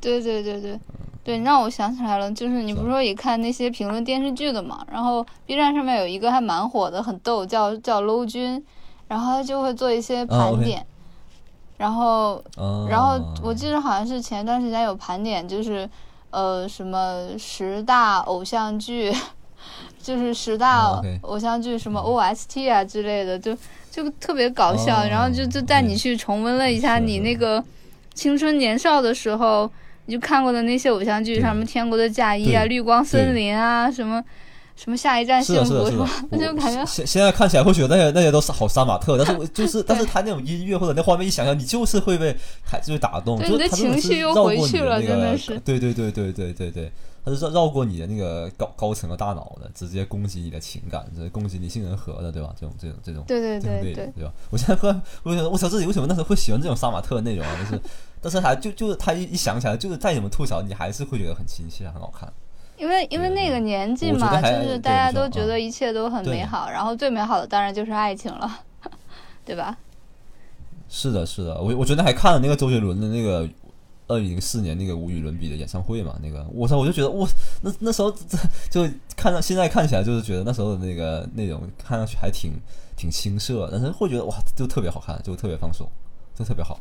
对对对对，对，让我想起来了，就是你不是说也看那些评论电视剧的嘛？然后 B 站上面有一个还蛮火的，很逗，叫叫 Low 君，然后他就会做一些盘点，然后然后我记得好像是前段时间有盘点，就是呃什么十大偶像剧。就是十大偶像剧什么 OST 啊之类的，就就特别搞笑，然后就就带你去重温了一下你那个青春年少的时候你就看过的那些偶像剧，什么《天国的嫁衣》啊、《绿光森林》啊，什么什么《下一站幸福》是吧？那就感觉现现在看起来会觉得那些那些都是好杀马特，但是我就是但是他那种音乐或者那画面一想象，你就是会被还是会打动，对你的情绪又回去了，真的是。对对对对对对对。它是绕绕过你的那个高高层的大脑的，直接攻击你的情感，直接攻击你杏仁核的，对吧？这种这种这种，对对对对，对吧？我现在会，我想，我操，自己为什么那时候会喜欢这种杀马特的内容啊？就是，但是还就就是他一一想起来，就是再怎么吐槽，你还是会觉得很亲切，很好看。因为因为那个年纪嘛，就是大家都觉得一切都很美好，然后最美好的当然就是爱情了，对吧？是的，是的，我我昨天还看了那个周杰伦的那个。二零零四年那个无与伦比的演唱会嘛，那个我操，我就觉得我，那那时候 就看到现在看起来就是觉得那时候的那个内容看上去还挺挺青涩，但是会觉得哇，就特别好看，就特别放松，就特别好。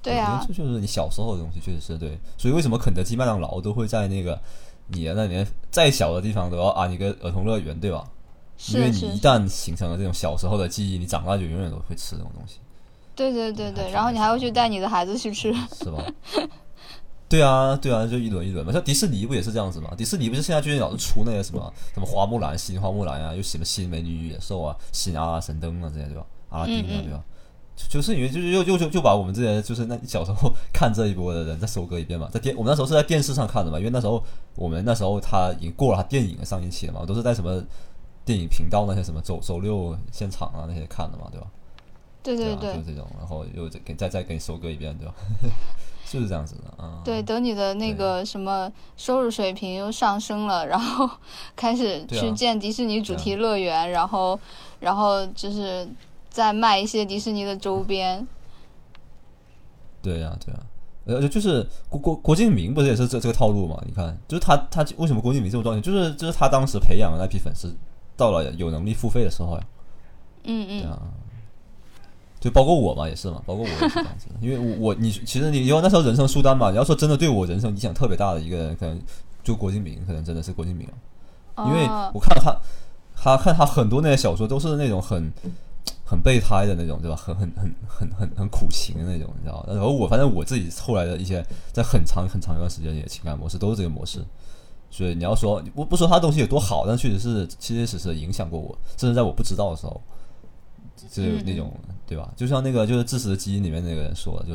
对啊，这就是你小时候的东西，确实是对。所以为什么肯德基、麦当劳都会在那个你的那里面再小的地方都要安一个儿童乐园，对吧？因为你一旦形成了这种小时候的记忆，你长大就永远都会吃这种东西。对对对对，然后你还会去带你的孩子去吃，是吧？对啊，对啊，就一轮一轮嘛。像迪士尼不也是这样子嘛？迪士尼不是现在最近老是出那些什么什么花木兰、新花木兰啊，又什么新美女与野兽啊、新阿拉神灯啊这些，对吧？阿拉丁啊，对吧？就是因为就是又又就就把我们这些就是那小时候 看这一波的人再收割一遍嘛。在电我们那时候是在电视上看的嘛，因为那时候我们那时候他已经过了他电影的上映期了嘛，都是在什么电影频道那些什么周周六现场啊那些看的嘛，对吧？对对对就是这种，然后又再给再再给你收割一遍，对吧？就是这样子的啊。对，等你的那个什么收入水平又上升了，然后开始去建迪士尼主题乐园，然后然后就是再卖一些迪士尼的周边。对呀、对呀、而且就是郭郭郭敬明不是也是这这个套路嘛？你看，就是他他为什么郭敬明这么赚钱？就是就是他当时培养的那批粉丝，到了有能力付费的时候呀，嗯嗯，对啊。就包括我嘛，也是嘛，包括我也是这样子的，因为我我你其实你因为那时候人生书单嘛，你要说真的对我人生影响特别大的一个人，可能就郭敬明，可能真的是郭敬明啊，因为哦我看他他看他很多那些小说都是那种很很备胎的那种，对吧？很很很很很很苦情的那种，你知道吧？然后我反正我自己后来的一些在很长很长一段时间里的情感模式都是这个模式，所以你要说我不说他东西有多好，但确实是切切实实地影响过我，甚至在我不知道的时候，就是那种对吧？就像那个就是《致死的基因》里面那个人说的，就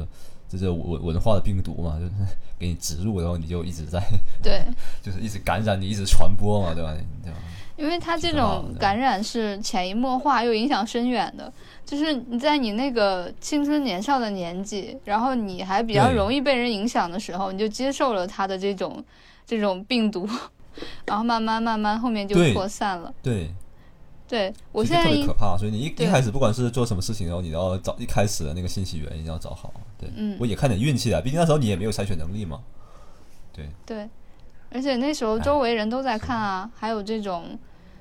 这就是文文化的病毒嘛，就是给你植入，然后你就一直在对，就是一直感染你，一直传播嘛，对吧？对吧？因为它这种感染是潜移默化又影响深远的，就是你在你那个青春年少的年纪，然后你还比较容易被人影响的时候，你就接受了他的这种这种病毒，然后慢慢慢慢后面就扩散了。对，对我现在一特别可怕，所以你一一开始不管是做什么事情，然后你要找一开始的那个信息源一定要找好。对，嗯我也看点运气啊，毕竟那时候你也没有筛选能力嘛。对，对，而且那时候周围人都在看啊，还有这种。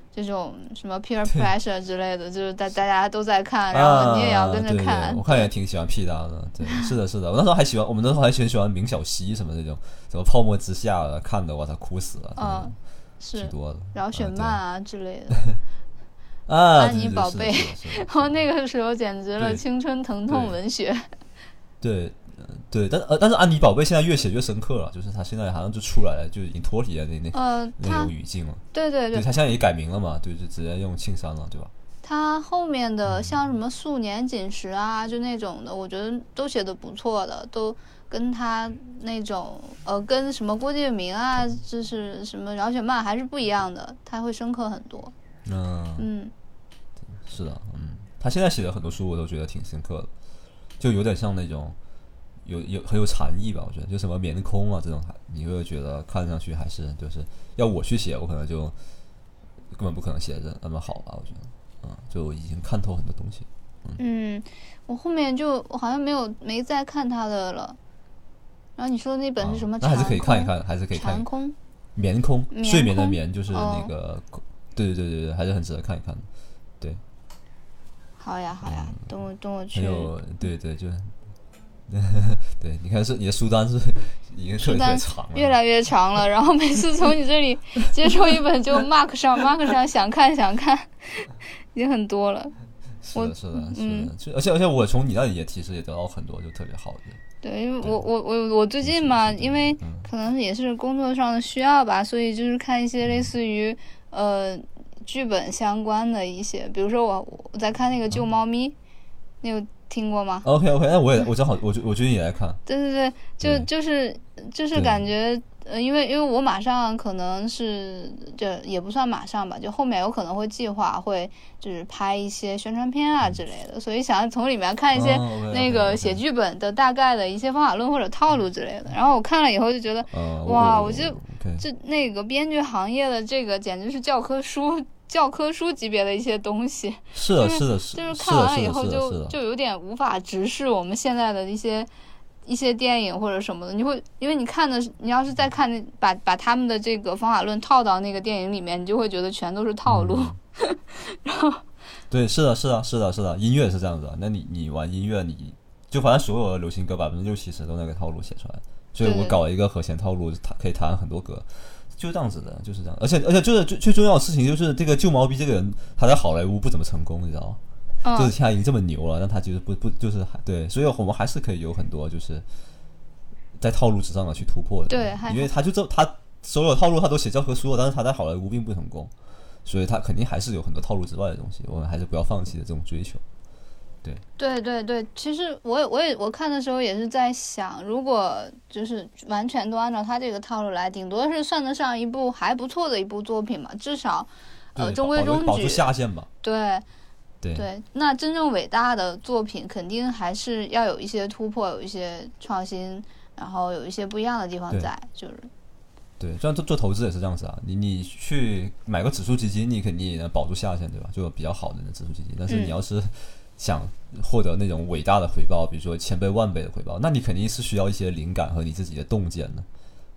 这种什么 peer pressure 之类的，就是大大家都在看，然后你也要跟着啊对看。对我看也挺喜欢 P 大的，对，是的，是的。我那时候还喜欢，我们那时候还很喜欢明晓溪什么那种，什么泡沫之夏的，看的我操哭死了，嗯，是挺是，多的。然后雪嗯漫啊之类的。对啊，安妮宝贝然后 那个时候简直了对青春疼痛对文学。对，呃对，但呃，但是安妮宝贝现在越写越深刻了，就是她现在好像就出来了，就已经脱离了那那呃，那他种语境了。对，对对对，她现在也改名了嘛，对，就直接用庆山了，对吧？他后面的像什么素年锦时啊，就那种的，我觉得都写的不错的，都跟他那种呃，跟什么郭敬明啊，就是什么饶雪漫还是不一样的，他会深刻很多。嗯，嗯，是的，嗯，他现在写的很多书我都觉得挺深刻的，就有点像那种有有很有禅意吧，我觉得就什么棉空啊这种，你会觉得看上去还是就是要我去写，我可能就根本不可能写的那么好吧，我觉得，嗯，就已经看透很多东西。嗯，我后面就我好像没有没再看他的了。然后你说的那本是什么？啊那还是可以看一看，还是可以看空。棉空，睡眠的空眠就是哦那个，对对对对对，还是很值得看一看的。好呀好呀，等我等我去还。有对对，就 对，你看是你的书单是已经特别特别单长了，越来越长了，然后每次从你这里 接受一本就 mark 上 mark 上，想看想看，已经很多了。是的，是的，是嗯的，就而且而且我从你那里也其实也得到很多就特别好的，对，因为我我我我最近嘛，因为嗯可能也是工作上的需要吧，所以就是看一些类似于呃剧本相关的一些，比如说我我在看那个《救嗯猫咪》，你有听过吗？OK OK，那我也我正好我就我最近也在看，对对对，就对就是就是感觉，呃，因为因为我马上可能是这也不算马上吧，就后面有可能会计划会就是拍一些宣传片啊之类的，所以想要从里面看一些那个写剧本的大概的一些方法论或者套路之类的。然后我看了以后就觉得，哇我就这那个编剧行业的这个简直是教科书。教科书级别的一些东西，是的，是的是的，是就是看完了以后就，就有点无法直视我们现在的一些一些电影或者什么的。你会因为你看的，你要是再看把把他们的这个方法论套到那个电影里面，你就会觉得全都是套路。嗯 对，是的，是的，是的，是的，音乐是这样子的。那你你玩音乐，你就反正所有的流行歌百分之六七十都那个套路写出来，所以我搞了一个和弦套路，弹可以弹很多歌，就这样子的，就是这样。而且而且就是最最重要的事情就是这个旧毛逼这个人，他在好莱坞不怎么成功，你知道吗？就是嗯，现在已经这么牛了，但他其实不不就是还对，所以我们还是可以有很多就是在套路之上的去突破的。对因为他就这他所有套路他都写教科书了，但是他在好莱坞并不成功，所以他肯定还是有很多套路之外的东西，我们还是不要放弃的这种追求。对对对，其实我也我也我看的时候也是在想，如果就是完全都按照他这个套路来，顶多是算得上一部还不错的一部作品嘛，至少呃中规中矩保住。下限吧。对，对对，那真正伟大的作品肯定还是要有一些突破，有一些创新，然后有一些不一样的地方在，就是对，像做做投资也是这样子啊，你你去买个指数基金，你肯定也能保住下限，对吧？就比较好的那指数基金，但是嗯你要是想获得那种伟大的回报，比如说千倍万倍的回报，那你肯定是需要一些灵感和你自己的洞见的，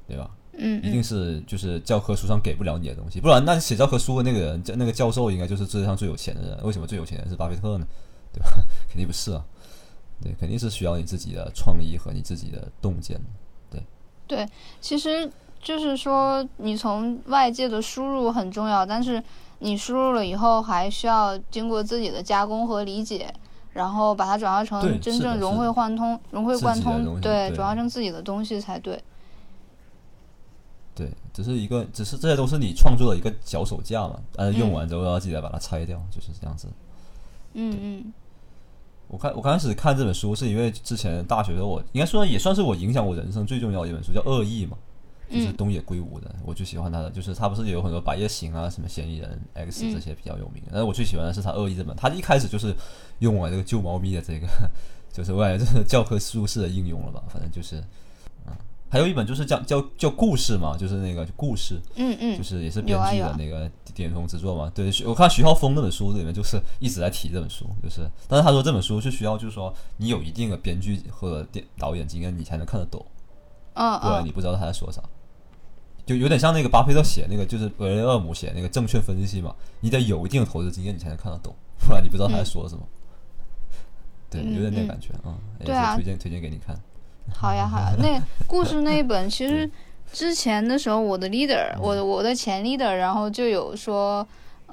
对吧？嗯嗯一定是就是教科书上给不了你的东西，不然那写教科书的那个人，那个教授应该就是世界上最有钱的人。为什么最有钱的人是巴菲特呢？对吧？肯定不是啊，对，肯定是需要你自己的创意和你自己的洞见。对，对其实就是说，你从外界的输入很重要，但是你输入了以后，还需要经过自己的加工和理解，然后把它转化成真正融会贯通、融会贯通，对，转化成自己的东西才对。对，只是一个，只是这些都是你创作的一个脚手架嘛，但是用完之后要记得把它拆掉，就是这样子。嗯嗯我看我刚开始看这本书，是因为之前大学的时候我应该说也算是我影响我人生最重要的一本书，叫《恶意》嘛，就是嗯。东野圭吾的，我最喜欢他的，就是他不是也有很多《白夜行》啊、什么《嫌疑人 X》嗯。这些比较有名的，但是我最喜欢的是他《恶意》这本，他一开始就是用我这个救猫咪的这个，就是我感觉这是教科书式的应用了吧，反正就是，嗯，还有一本就是叫叫叫故事嘛，就是那个故事，嗯嗯。就是也是编剧的那个巅峰之作嘛。对，我看徐浩峰那本书里面就是一直在提这本书，就是，但是他说这本书是需要就是说你有一定的编剧和电导演经验，你才能看得懂，不然你不知道他在说啥。就有点像那个巴菲特写那个，就是维雷厄姆写那个证券分析嘛，你得有一定的投资经验，你才能看得懂，不然你不知道他在说什么。对，嗯有点那嗯。感觉啊，也对啊。是推荐推荐给你看。好呀好呀，那故事那一本其实之前的时候，我的 leader，我嗯的我的前 leader，然后就有说，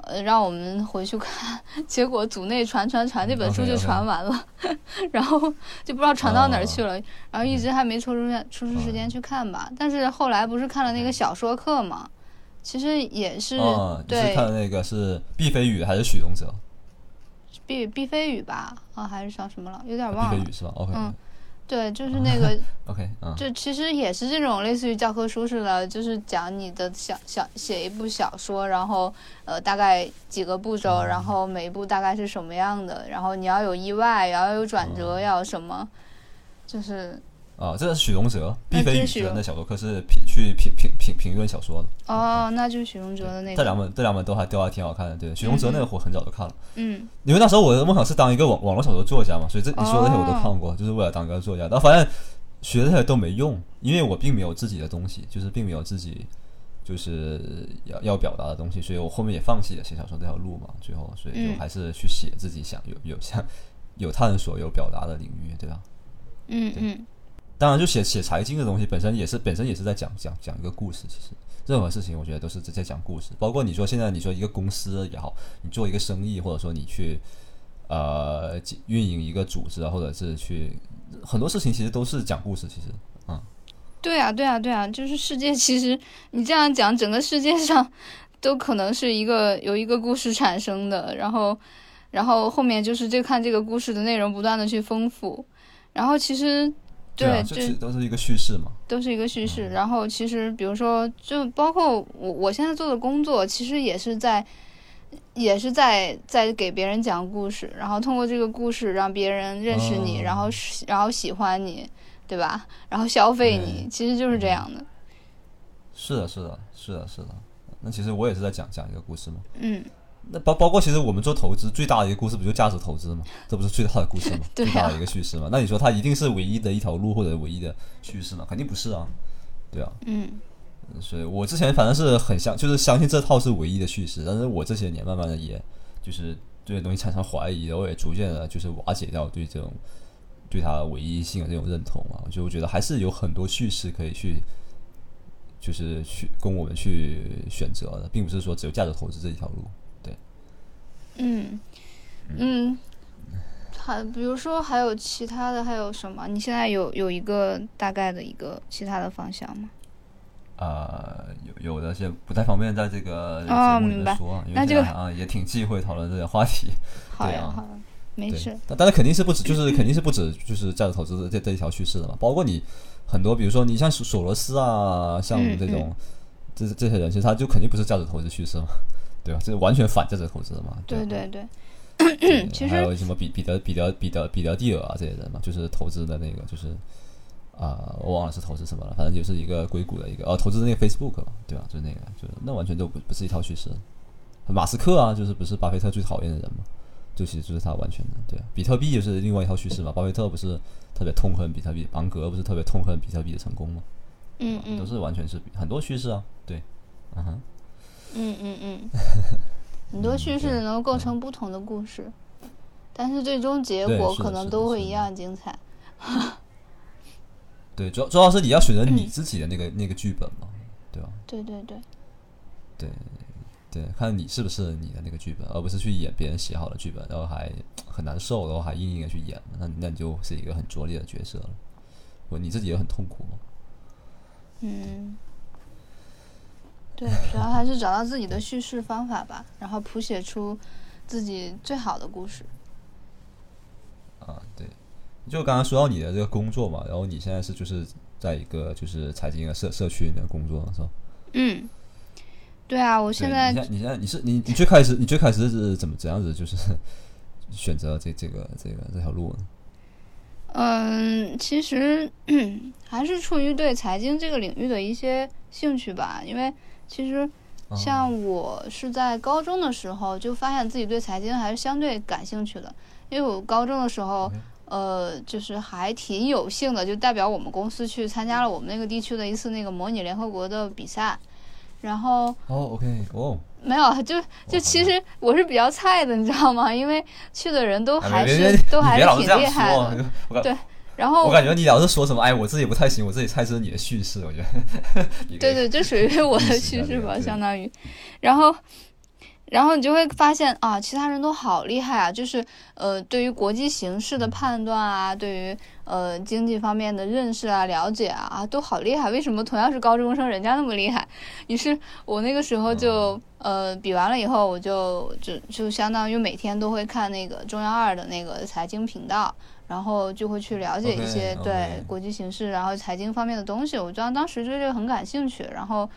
呃，让我们回去看，结果组内传传传，这本书就传完了，然后就不知道传到哪儿去了，然后一直还没抽出抽出时间去看吧。但是后来不是看了那个小说课嘛，其实也是、对看的那个是毕飞宇还是许荣哲？毕毕飞宇吧，啊还是叫什么了，有点忘了。飞宇是吧？OK 嗯对，就是那个 OK，嗯。就其实也是这种类似于教科书似的，就是讲你的小小写一部小说，然后呃大概几个步骤，然后每一步大概是什么样的，然后你要有意外，也要有转折，要有什么，就是啊，这是许荣哲，毕飞宇的那小说可是评去评评评评论小说的。哦，那就是许荣哲的那个，这两本这两本都还都还挺好看的。对，许荣哲那个我很早就看了，嗯因为那时候我的梦想是当一个网网络小说作家嘛，所以这你说的这些我都哦看过，就是为了当一个作家。但发现学这些都没用，因为我并没有自己的东西，就是并没有自己就是要要表达的东西，所以我后面也放弃了写小说这条路嘛。最后，所以就嗯还是去写自己想有有想有探索有表达的领域，对吧？嗯嗯当然，就写写财经的东西本身也是本身也是在讲讲讲一个故事。其实任何事情，我觉得都是在讲故事。包括你说现在你说一个公司也好，你做一个生意，或者说你去呃运营一个组织啊，或者是去很多事情，其实都是讲故事。其实，嗯，对啊对啊对啊，就是世界其实你这样讲，整个世界上都可能是一个由一个故事产生的，然后然后后面就是这看这个故事的内容不断的去丰富，然后其实啊，这就其实都是一个叙事嘛。都是一个叙嗯事。然后其实比如说，就包括我我现在做的工作，其实也是在也是在在给别人讲故事，然后通过这个故事让别人认识你，哦然后然后喜欢你，对吧？然后消费你，对其实就是这样的。是的，是的，是的，是的。那其实我也是在讲讲一个故事嘛。嗯，那包包括其实我们做投资最大的一个故事不就价值投资吗？这不是最大的故事吗？对啊最大的一个叙事吗。那你说它一定是唯一的一条路或者唯一的叙事吗？肯定不是啊，对啊。嗯所以我之前反正是很相，就是相信这套是唯一的叙事，但是我这些年慢慢的也就是对这东西产生怀疑，我也逐渐的就是瓦解掉对这种对它唯一性的这种认同啊，就我觉得还是有很多叙事可以去。就是去供我们去选择的，并不是说只有价值投资这一条路。嗯嗯，还比如说还有其他的，还有什么？你现在有有一个大概的一个其他的方向吗？呃，有有的些不太方便在这个节哦目里明白面说，因那就啊也挺忌讳讨论这些话题。好 呀好呀，没事。，但但是肯定是不止，就是肯定是不止，就是价值投资的这这一条趋势的嘛。包括你很多，比如说你像索索罗斯啊，像嗯这种、这这些人，其实他就肯定不是价值投资趋势嘛，对吧？这是完全反价值投资的嘛。对啊对对，对 其实还有什么彼彼得彼得彼得彼得蒂尔啊这些人嘛，就是投资的那个，就是啊、我忘了是投资什么了，反正就是一个硅谷的一个，哦，投资的那个 Facebook 嘛，对吧？就是那个，就是那完全都不不是一套叙事。马斯克啊，就是不是巴菲特最讨厌的人嘛，就其实就是他完全的对啊。比特币就是另外一套叙事嘛，巴菲特不是特别痛恨比特币，芒格不是特别痛恨比特币的成功吗？嗯嗯都是完全是很多趋势啊，对，嗯哼。嗯嗯嗯，很多叙事能够构成不同的故事，但是最终结果可能都会一样精彩。对，主要主要是你要选择你自己的那个、那个剧本嘛，对吧？对对对，对对，看你是不是你的那个剧本，而不是去演别人写好的剧本，然后还很难受，然后还硬硬的去演，那那你就是一个很拙劣的角色了，不你自己也很痛苦嘛。嗯，对，主要还是找到自己的叙事方法吧，然后谱写出自己最好的故事。啊，对，就刚刚说到你的这个工作嘛，然后你现在是就是在一个就是财经的社社区里面工作是吧？嗯，对啊，我现在你现在你现在你是你你最开始你最开始是怎么怎样子就是 选择这这个这个这条路呢？嗯，其实 还是出于对财经这个领域的一些兴趣吧，因为其实啊像我是在高中的时候就发现自己对财经还是相对感兴趣的，因为我高中的时候呃，就是还挺有幸的，就代表我们公司去参加了我们那个地区的一次那个模拟联合国的比赛，然后哦，OK，哦，没有，就就其实我是比较菜的，你知道吗？因为去的人都还是都还是挺厉害的，对然后我感觉你老是说什么，哎，我自己不太行，我自己猜这是你的叙事，我觉得。对对，这属于 我的叙事吧，相当于。然后，然后你就会发现啊，其他人都好厉害啊，就是呃，对于国际形势的嗯判断啊，对于呃经济方面的认识啊、了解啊，啊，都好厉害。为什么同样是高中生，人家那么厉害？于是我那个时候就、嗯呃比完了以后，我就就就相当于每天都会看那个中央二的那个财经频道。然后就会去了解一些对国际形势，然后财经方面的东西。我当当时对这个很感兴趣，然后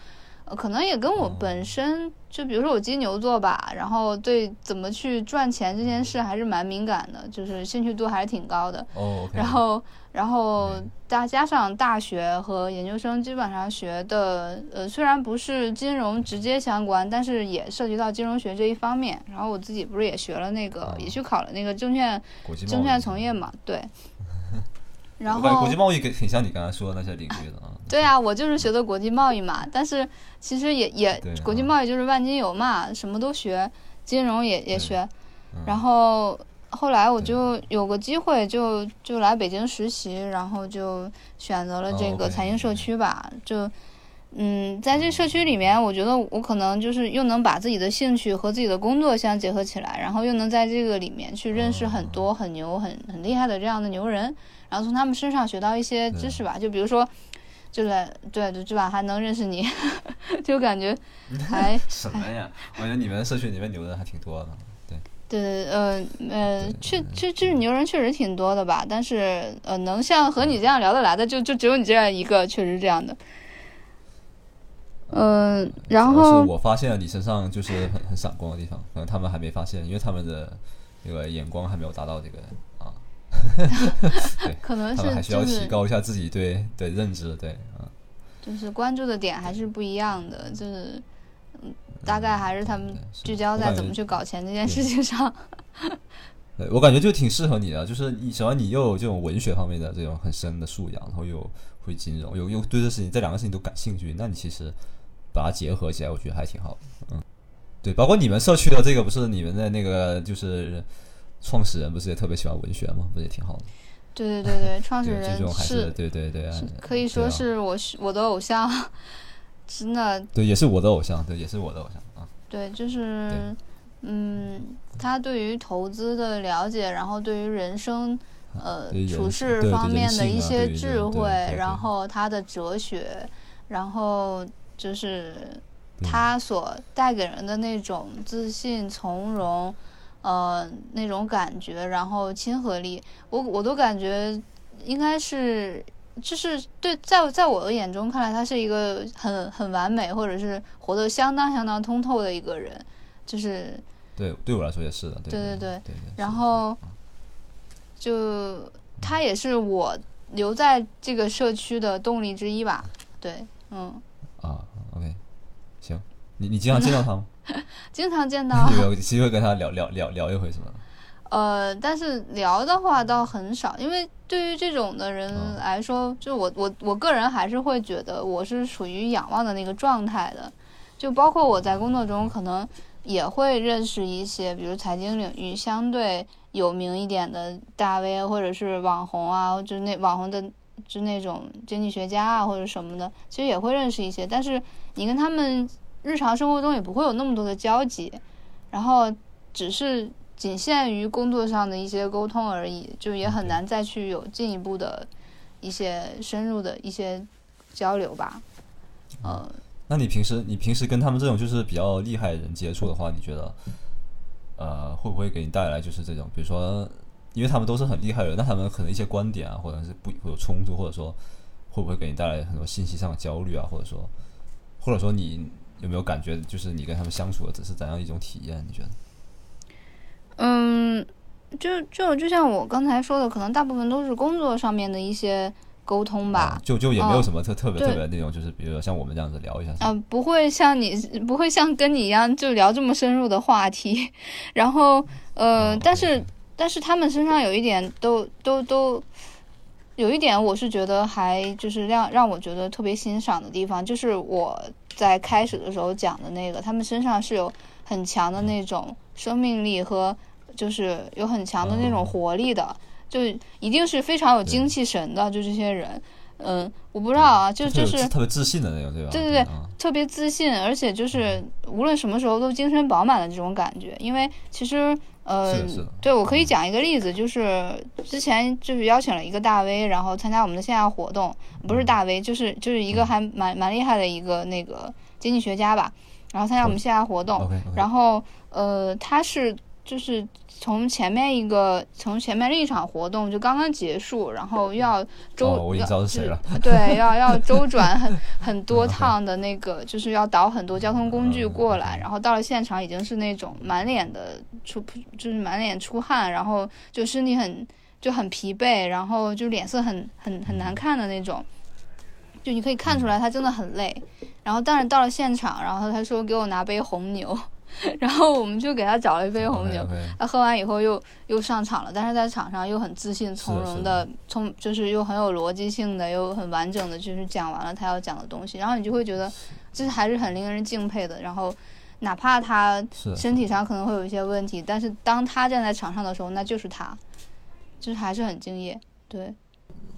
呃，可能也跟我哦本身就比如说我金牛座吧，然后对怎么去赚钱这件事还是蛮敏感的，就是兴趣度还是挺高的。哦，OK，然后，然后嗯大加上大学和研究生基本上学的，呃，虽然不是金融直接相关，但是也涉及到金融学这一方面。然后我自己不是也学了那个，哦也去考了那个证券证券从业嘛，对。然后国际贸易给挺像你刚才说的那些领域的啊。对啊，我就是学的国际贸易嘛，但是其实也也对国际啊贸易就是万金油嘛，什么都学，金融也也学。嗯然后后来我就有个机会就，就来北京实习，然后就选择了这哦个财经社区吧。就嗯，在这社区里面，我觉得我可能就是又能把自己的兴趣和自己的工作相结合起来，然后又能在这个里面去认识很多很牛、很很厉害的这样的牛人，然后从他们身上学到一些知识吧。就比如说，就来对对，这吧还能认识你，就感觉还 什么呀？我觉得你们社区里面牛人还挺多的。对，对，呃呃，确确确实牛人确实挺多的吧，但是呃，能像和你这样聊得来的，就就只有你这样一个，确实是这样的。嗯、然后是我发现了你身上就是很很闪光的地方，可能他们还没发现，因为他们的那个眼光还没有达到这个啊，对，可能他们还需要是就是提高一下自己对对认知，对啊。就是关注的点还是不一样的，就是嗯，大概还是他们聚焦在怎么去搞钱这件事情上。对，我感觉就挺适合你的，就是你首要你又有这种文学方面的这种很深的素养，然后又会金融，又又对这事情这两个事情都感兴趣，那你其实把它结合起来，我觉得还挺好的。嗯，对，包括你们社区的这个不是你们的那个就是创始人不是也特别喜欢文学吗？不是也挺好的？对对对对，创始 对，这人种还是对对对，可以说啊是我是我的偶像，真的对，也是我的偶像，对，也是我的偶像啊。对，就是嗯，他对于投资的了解，然后对于人生呃处事方面的一些智慧，对然后他的哲学，然后就是他所带给人的那种自信、从容，呃，那种感觉，然后亲和力，我我都感觉应该是。就是对，在在我的眼中看来，他是一个很很完美，或者是活得相当相当通透的一个人。就是对，对我来说也是的。对对对对对。然后就他也是我留在这个社区的动力之一吧。对，嗯。啊，OK，行，你你经常见到他吗？经常见到。有没有机会跟他聊聊聊聊一回什么？呃，但是聊的话倒很少，因为对于这种的人来说，就我我我个人还是会觉得我是属于仰望的那个状态的，就包括我在工作中可能也会认识一些，比如财经领域相对有名一点的大 V 或者是网红啊，就那网红的就那种经济学家啊或者什么的，其实也会认识一些，但是你跟他们日常生活中也不会有那么多的交集，然后只是。仅限于工作上的一些沟通而已，就也很难再去有进一步的一些深入的一些交流吧。呃，那你平时你平时跟他们这种就是比较厉害的人接触的话，你觉得呃会不会给你带来就是这种，比如说因为他们都是很厉害的人，那他们可能一些观点啊，或者是不会有冲突，或者说会不会给你带来很多信息上的焦虑啊，或者说或者说你有没有感觉就是你跟他们相处的只是怎样一种体验？你觉得？嗯，就就就像我刚才说的，可能大部分都是工作上面的一些沟通吧。就就也没有什么特特别特别那种，就是比如说像我们这样子聊一下。啊，不会像你不会像跟你一样就聊这么深入的话题。然后呃，但是但是他们身上有一点都都都有一点，我是觉得还就是让让我觉得特别欣赏的地方，就是我在开始的时候讲的那个，他们身上是有很强的那种生命力和。就是有很强的那种活力的，就一定是非常有精气神的，就这些人，嗯，我不知道啊，就就是特别自信的那种，对吧？对对对，特别自信，而且就是无论什么时候都精神饱满的这种感觉。因为其实，呃，对我可以讲一个例子，就是之前就是邀请了一个大 V，然后参加我们的线下活动，不是大 V，就是就是一个还蛮蛮厉害的一个那个经济学家吧，然后参加我们线下活动，然后呃，他是。就是从前面一个，从前面另一场活动就刚刚结束，然后要周，我已经知道是谁了。对，要 要周转很很多趟的那个，就是要倒很多交通工具过来，然后到了现场已经是那种满脸的出，就是满脸出汗，然后就身体很就很疲惫，然后就脸色很很很难看的那种，就你可以看出来他真的很累。然后但是到了现场，然后他说给我拿杯红牛。然后我们就给他找了一杯红牛，他喝完以后又又上场了，但是在场上又很自信从容的，从就是又很有逻辑性的，又很完整的，就是讲完了他要讲的东西，然后你就会觉得，就是还是很令人敬佩的。然后哪怕他身体上可能会有一些问题，但是当他站在场上的时候，那就是他，就是还是很敬业。对，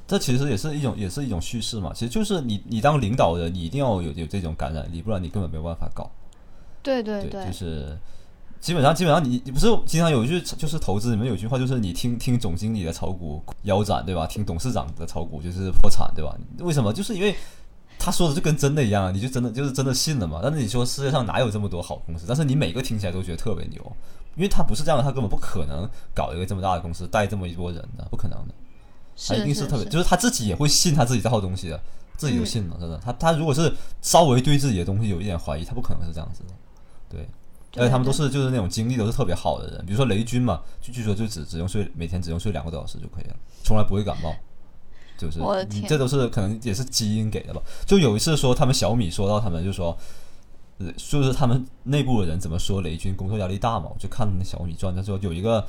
这其实也是一种也是一种叙事嘛，其实就是你你当领导人，你一定要有有这种感染力，不然你根本没有办法搞。对对对，就是基本上基本上你你不是经常有一句就是投资里面有句话就是你听听总经理的炒股腰斩对吧？听董事长的炒股就是破产对吧？为什么？就是因为他说的就跟真的一样，你就真的就是真的信了嘛？但是你说世界上哪有这么多好公司？但是你每个听起来都觉得特别牛，因为他不是这样的，他根本不可能搞一个这么大的公司带这么一波人的，不可能的，他一定是特别，就是他自己也会信他自己这套东西的，自己就信了，真的。他他如果是稍微对自己的东西有一点怀疑，他不可能是这样子的。对，而且他们都是就是那种精力都是特别好的人，比如说雷军嘛，就据说就只只用睡每天只用睡两个多小时就可以了，从来不会感冒，就是这都是可能也是基因给的吧。就有一次说他们小米说到他们就说，就是他们内部的人怎么说雷军工作压力大嘛？我就看那小米传，他说有一个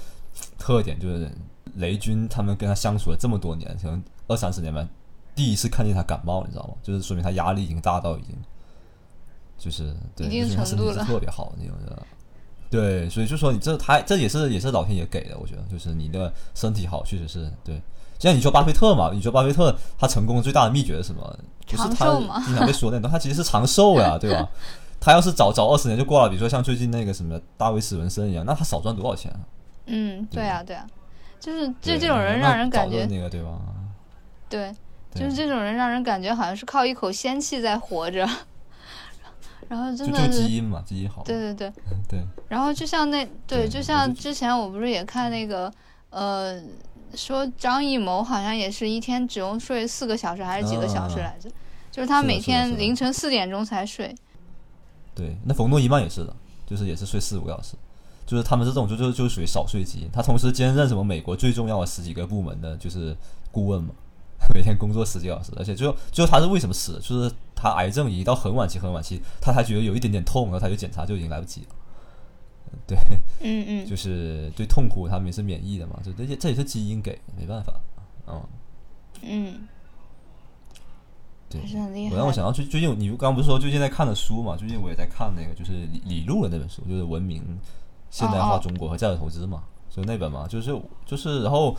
特点就是雷军他们跟他相处了这么多年，可能二三十年吧，第一次看见他感冒，你知道吗？就是说明他压力已经大到已经。就是对，就是他身体是特别好那种人，对，所以就说你这他这也是也是老天爷给的，我觉得就是你的身体好，确实是对。像你说巴菲特嘛，你说巴菲特他成功最大的秘诀是什么？就是他经常被说那种，他其实是长寿呀，对吧？他要是早早二十年就过了，比如说像最近那个什么大卫史文森一样，那他少赚多少钱啊？嗯，对啊，对啊，就是就这种人让人感觉那个对吧？对，就是这种人让人感觉好像是靠一口仙气在活着。然后真的是基因嘛，基因好。对对对 对。然后就像那对，就像之前我不是也看那个呃，说张艺谋好像也是一天只用睡四个小时还是几个小时来着？就是他每天凌晨四点钟才睡。对，那冯诺依曼也是的，就是也是睡四五个小时。就是他们这种就就就属于少睡基因，他同时兼任什么美国最重要的十几个部门的就是顾问嘛，每天工作十几个小时，而且最后最后他是为什么死？就是他癌症已经到很晚期很晚期，他才觉得有一点点痛，然后他就检查就已经来不及了。对，嗯嗯，就是对痛苦他们也是免疫的嘛，就这些这也是基因给，没办法，嗯。嗯，对还是很厉害我让我想到最最近你刚刚不是说最近在看的书嘛？最近我也在看那个就是李李路的那本书，就是《文明、现代化中国和价值投资》嘛，就那本嘛，就是就是然后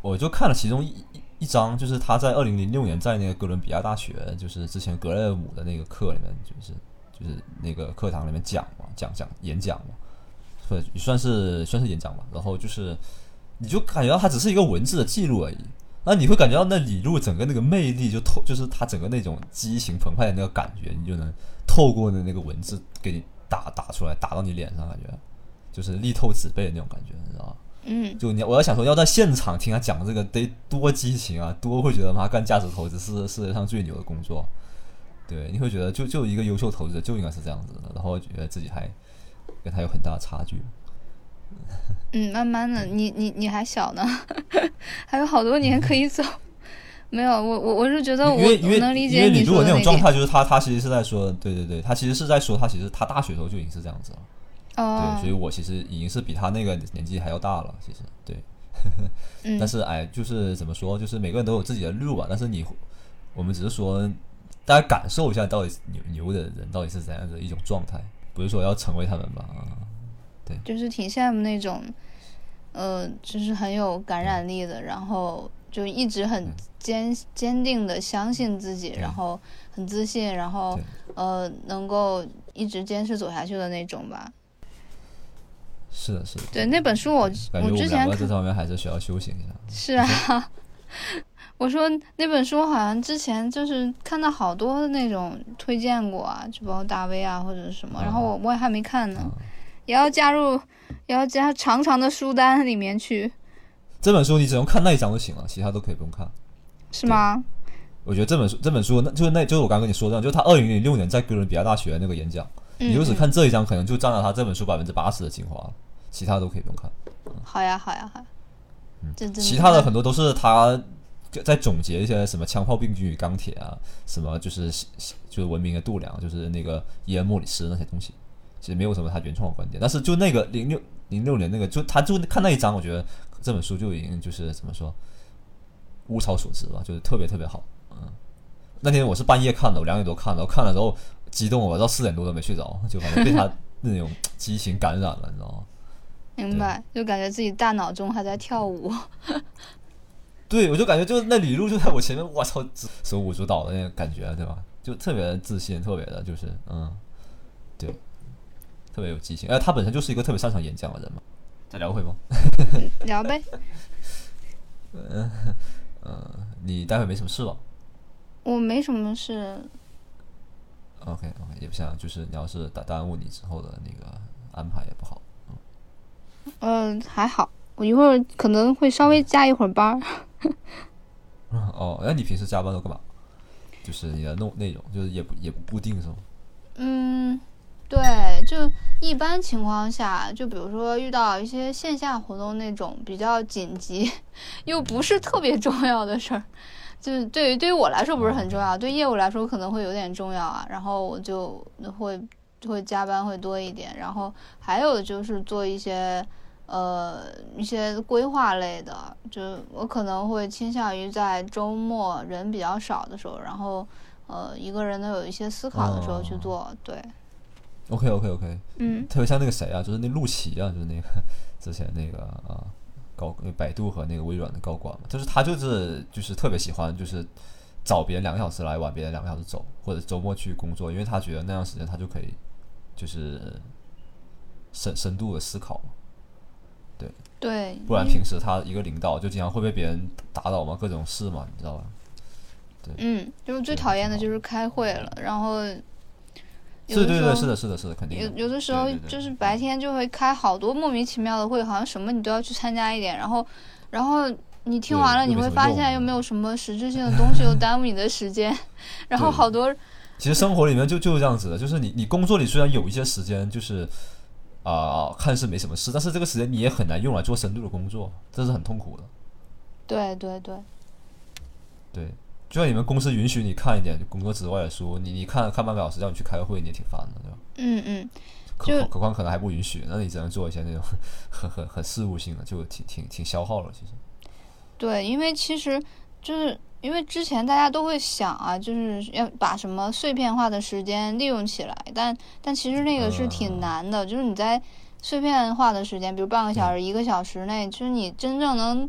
我就看了其中一一张，就是他在二零零六年在那个哥伦比亚大学，就是之前格雷姆的那个课里面，就是就是那个课堂里面讲嘛，讲讲演讲嘛，对，算是算是演讲吧。然后就是你就感觉到它只是一个文字的记录而已。那你会感觉到那李路整个那个魅力就透，就是他整个那种激情澎湃的那个感觉，你就能透过的那个文字给你打打出来，打到你脸上，感觉就是力透纸背的那种感觉，你知道吗？嗯就你我要想说，要在现场听他讲这个，得多激情啊，多会觉得妈干价值投资是世界上最牛的工作。对，你会觉得就就一个优秀投资者就应该是这样子的，然后觉得自己还跟他有很大的差距。嗯，慢慢的，你你你还小呢，还有好多年可以走。没有，我我我是觉得我我能理解你说为你如果那种状态，就是他他其实是在说，对对对，他其实是在说他其实他大学的时候就已经是这样子了。哦对，，所以我其实已经是比他那个年纪还要大了，其实对。嗯 但是哎，就是怎么说，就是每个人都有自己的路吧。但是你，我们只是说，大家感受一下到底牛牛的人到底是怎样的一种状态，不是说要成为他们吧？啊，就是挺羡慕那种，呃，就是很有感染力的，然后就一直很坚坚定的相信自己，对然后很自信，然后呃，能够一直坚持走下去的那种吧。是的，是的。对，那本书我我我之前看们两个这方面还是需要修行一下。是啊，我说那本书好像之前就是看到好多那种推荐过啊，就包括大 V 啊或者什么，然后我我也还没看呢，嗯也要加入，也要加长长的书单里面去，这本书你只用看那一章就行了，其他都可以不用看。是吗？我觉得这本书这本书，那就是那就是我刚刚跟你说的，就是他二零零六年在哥伦比亚大学那个演讲，嗯，你就只嗯看这一章，可能就占了他这本书百分之八十的精华了，其他都可以不用看。好呀，好呀，好呀。嗯其他的很很多都是他在总结一些什么枪炮、病菌与钢铁啊，什么就是就是文明的度量，就是那个伊恩·莫里斯那些东西，其实没有什么他原创的观点。但是就那个零六零六年那个，就他就看那一章，我觉得这本书就已经就是怎么说物超所值吧，就是特别特别好。嗯，那天我是半夜看的，我两点多看的，我看了之后激动，我到四点多都没睡着，就反正被他那种激情感染了，你知道吗？明白，就感觉自己大脑中还在跳舞。对，我就感觉就那李璐就在我前面，我操，手舞足蹈的那个感觉，对吧？就特别自信，特别的就是，嗯，对，特别有激情。哎，他本身就是一个特别擅长演讲的人嘛。再聊会吗？聊呗。嗯嗯，你待会没什么事吧我没什么事，？OK OK，也不想，就是你要是耽耽误你之后的那个安排也不好。呃，还好。我一会儿可能会稍微加一会儿班儿。哦，那你平时加班都干嘛？就是你的弄内容，就是也不也不固定是吗？嗯，对，就一般情况下，就比如说遇到一些线下活动那种比较紧急，又不是特别重要的事儿，就是对于对于我来说不是很重要，对业务来说可能会有点重要啊，然后我就会会加班会多一点，然后还有就是做一些。呃，一些规划类的，就我可能会倾向于在周末人比较少的时候，然后呃一个人能有一些思考的时候去哦做。对，OK OK OK，嗯特别像那个谁啊，就是那陆琪啊，就是那个之前那个啊高百度和那个微软的高管嘛，就是他就是就是特别喜欢就是找别人两个小时来玩，别人两个小时走，或者周末去工作，因为他觉得那样时间他就可以就是深深度的思考对，对，不然嗯平时他一个领导就经常会被别人打倒嘛，各种事嘛，你知道吧？对嗯，就是最讨厌的就是开会了，然后有是对对，的是的，是的，是的，肯定有。有的时候就是白天就会开好多莫名其妙的会，好像什么你都要去参加一点，然后然后你听完了，你会发现又没有什么实质性的 东西，又耽误你的时间，然后好多其实生活里面就就是这样子的，就是你你工作里虽然有一些时间，就是啊、看似没什么事，但是这个时间你也很难用来做深度的工作，这是很痛苦的。对对对，对，就像你们公司允许你看一点工作之外的书，你你看看半个小时，让你去开个会，你也挺烦的，对吧？嗯嗯，何就何况可能还不允许，那你只能做一些那种 很很很事务性的，就挺挺挺消耗了。其实，对，因为其实就是因为之前大家都会想啊，就是要把什么碎片化的时间利用起来，但但其实那个是挺嗯难的，就是你在碎片化的时间，比如半个小时、一个小时内，就是你真正能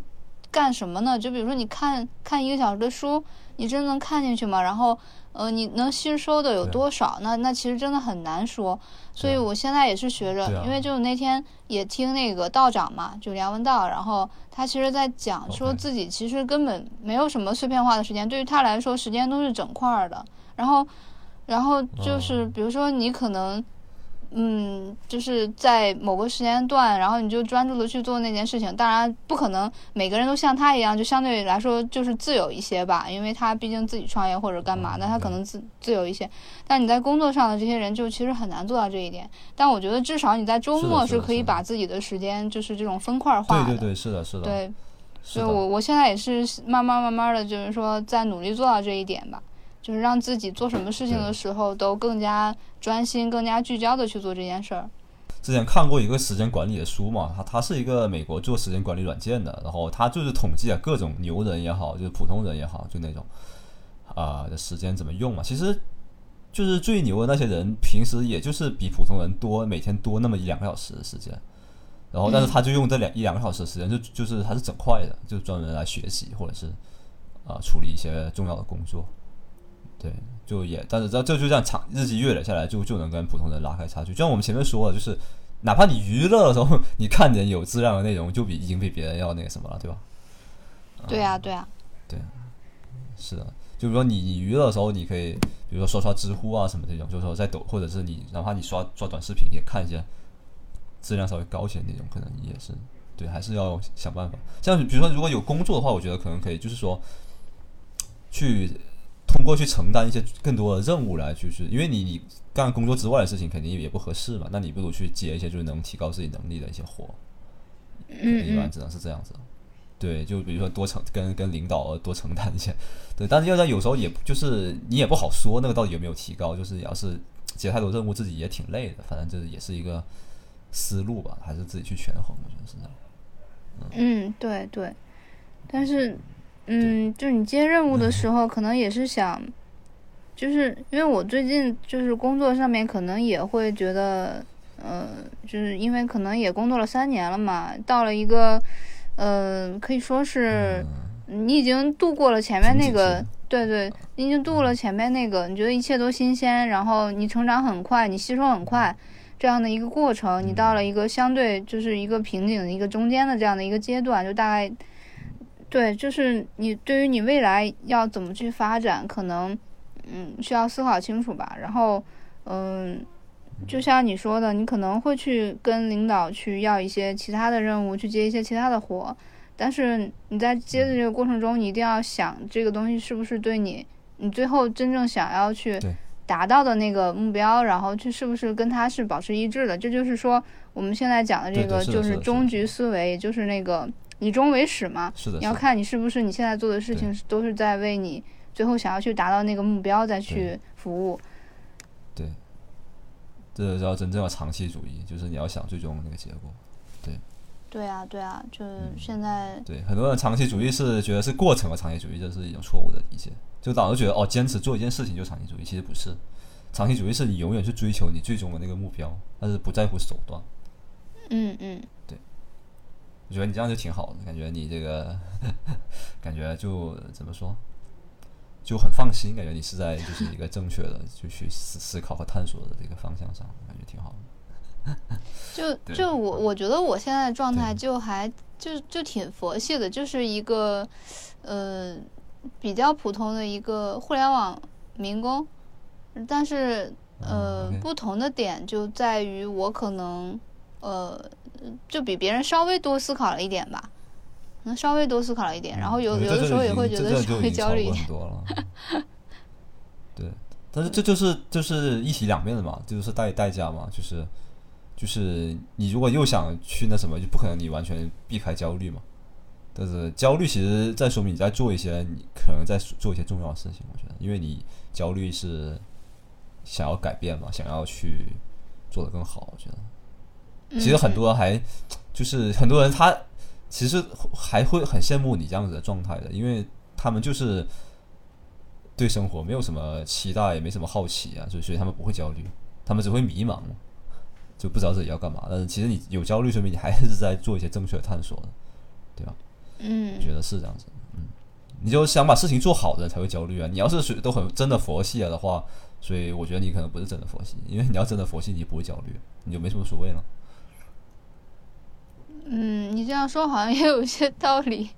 干什么呢？就比如说你看看一个小时的书，你真能看进去吗？然后呃，你能吸收的有多少？那那其实真的很难说。所以我现在也是学着，啊因为就那天也听那个道长嘛，就梁文道，然后他其实在讲说自己其实根本没有什么碎片化的时间，对于他来说时间都是整块儿的。然后，然后就是哦比如说你可能。嗯，就是在某个时间段，然后你就专注的去做那件事情。当然，不可能每个人都像他一样，就相对来说就是自由一些吧，因为他毕竟自己创业或者干嘛的，嗯他可能自自由一些。但你在工作上的这些人，就其实很难做到这一点。但我觉得至少你在周末是可以把自己的时间就是这种分块化的。对对对，是的，是的，对，所以我我现在也是慢慢慢慢的，就是说在努力做到这一点吧，就是让自己做什么事情的时候都更加专心、更加聚焦的去做这件事儿。之前看过一个时间管理的书嘛，它它是一个美国做时间管理软件的，然后它就是统计啊各种牛人也好，就是普通人也好，就那种啊、的时间怎么用嘛。其实就是最牛的那些人，平时也就是比普通人多每天多那么一两个小时的时间，然后但是他就用这两一两个小时的时间，就就是他是整块的，就专门来学习或者是啊、处理一些重要的工作。对，就也，但是这这就这样长日积月累下来就，就能跟普通人拉开差距。就像我们前面说的，就是哪怕你娱乐的时候，你看点有质量的内容，就比已经比别人要那个什么了，对吧？对呀、对呀、是的，就比如说你你娱乐的时候，你可以比如说刷刷知乎啊什么这种，就是说在抖，或者是你哪怕你刷刷短视频，也看一些质量稍微高一些的那种，可能也是对，还是要想办法。像比如说如果有工作的话，我觉得可能可以，就是说去通过去承担一些更多的任务来，就是因为你你干工作之外的事情肯定也不合适嘛，那你不如去接一些就是能提高自己能力的一些活，嗯一般嗯只能是这样子。对，就比如说多承跟跟领导多承担一些，对，但是要在有时候也就是你也不好说那个到底有没有提高，就是要是接太多任务自己也挺累的，反正这也是一个思路吧，还是自己去权衡，我觉得是这样。嗯，对对。但是，嗯，就是你接任务的时候，可能也是想，就是因为我最近就是工作上面可能也会觉得，呃，就是因为可能也工作了三年了嘛，到了一个，呃，可以说是你已经度过了前面那个，对对，你已经度过了前面那个，你觉得一切都新鲜，然后你成长很快，你吸收很快。这样的一个过程，你到了一个相对就是一个瓶颈的一个中间的这样的一个阶段，就大概对，就是你对于你未来要怎么去发展，可能嗯需要思考清楚吧。然后嗯，就像你说的，你可能会去跟领导去要一些其他的任务，去接一些其他的活，但是你在接的这个过程中，你一定要想这个东西是不是对你你最后真正想要去达到的那个目标，然后去是不是跟他是保持一致的。这就是说我们现在讲的这个就是终局思维，也就是那个以终为始嘛。是的，你要看你是不是你现在做的事情是都是在为你最后想要去达到那个目标再去服务。对，这叫真正的长期主义，就是你要想最终那个结果。对对啊，对啊，就嗯现在对，很多人长期主义是觉得是过程和长期主义，这是一种错误的理解。就老是觉得哦，坚持做一件事情就长期主义，其实不是。长期主义是你永远去追求你最终的那个目标，但是不在乎手段。嗯嗯，我觉得你这样就挺好的，感觉你这个感觉就怎么说，就很放心，感觉你是在就是一个正确的就去思思考和探索的这个方向上，感觉挺好的。就就我我觉得我现在的状态就还就就挺佛系的，就是一个呃比较普通的一个互联网民工，但是呃、不同的点就在于我可能呃就比别人稍微多思考了一点吧。可能稍微多思考了一点，然后有有的时候也会觉得稍微焦虑一点。对，但是这就是就是一体两面的嘛，这就是代代价嘛，就是就是你如果又想去那什么，就不可能你完全避开焦虑嘛。但是焦虑其实在说明你在做一些你可能在做一些重要的事情，我觉得，因为你焦虑是想要改变嘛，想要去做得更好。我觉得，其实很多人还就是很多人他其实还会很羡慕你这样子的状态的，因为他们就是对生活没有什么期待，也没什么好奇啊，所以所以他们不会焦虑，他们只会迷茫，就不知道自己要干嘛。但是其实你有焦虑，说明你还是在做一些正确的探索的，对吧？嗯，觉得是这样子，嗯，你就想把事情做好的才会焦虑啊。你要是属都很真的佛系了的话，所以我觉得你可能不是真的佛系，因为你要真的佛系，你不会焦虑，你就没什么所谓了。嗯，你这样说好像也有一些道理。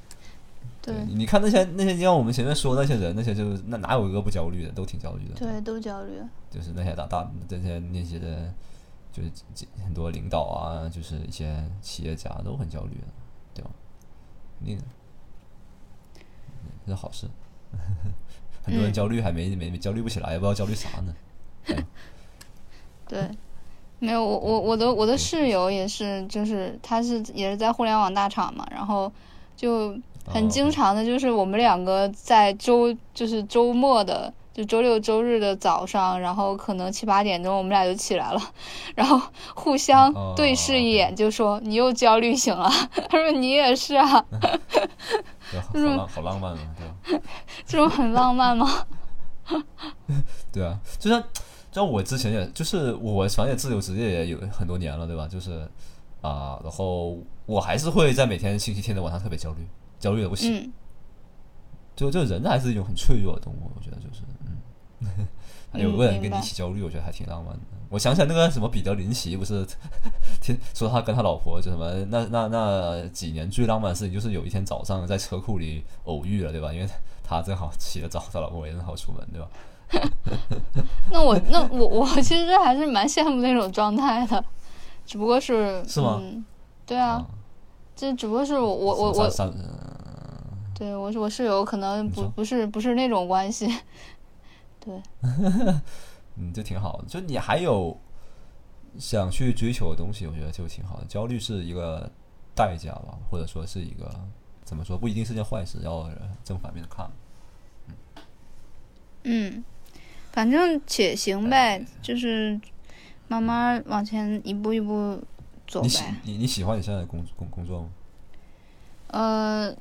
对，你看那些那些像我们前面说那些人，那些就是那哪有一个不焦虑的，都挺焦虑的。对，都焦虑。就是那些大大这些那些的，就是很多领导啊，就是一些企业家都很焦虑的，对吧？那个是好事，很多人焦虑还没没没焦虑不起来，也不知道焦虑啥呢。对，没有我我我的我的室友也是，就是他是也是在互联网大厂嘛，然后就很经常的，就是我们两个在周就是周末的。就周六周日的早上，然后可能七八点钟，我们俩就起来了，然后互相对视一眼，就说：“你又焦虑醒了。”他说：“你也是啊。”好浪好浪漫啊，对吧？这种很浪漫吗？对啊，就像就像我之前也就是我反正也自由职业也有很多年了，对吧？就是啊，然后我还是会在每天星期天的晚上特别焦虑，焦虑的不行。就就人还是一种很脆弱的动物，我觉得就是。还有个人跟你一起焦虑，我觉得还挺浪漫的。我想起来那个什么彼得林奇，不是 听说他跟他老婆就什么那那那几年最浪漫的事情，就是有一天早上在车库里偶遇了，对吧？因为他正好起得早，他老婆也正好出门，对吧？那我那我我其实还是蛮羡慕那种状态的，只不过是是吗？对啊，这只不过是我我我我，对我我室友可能不不是不是那种关系。对，嗯，就挺好的。就你还有想去追求的东西，我觉得就挺好的。焦虑是一个代价吧，或者说是一个怎么说，不一定是件坏事，要正反面的看。嗯，反正且行呗，就是慢慢往前一步一步走呗。你你喜欢你现在的工工工作吗？呃。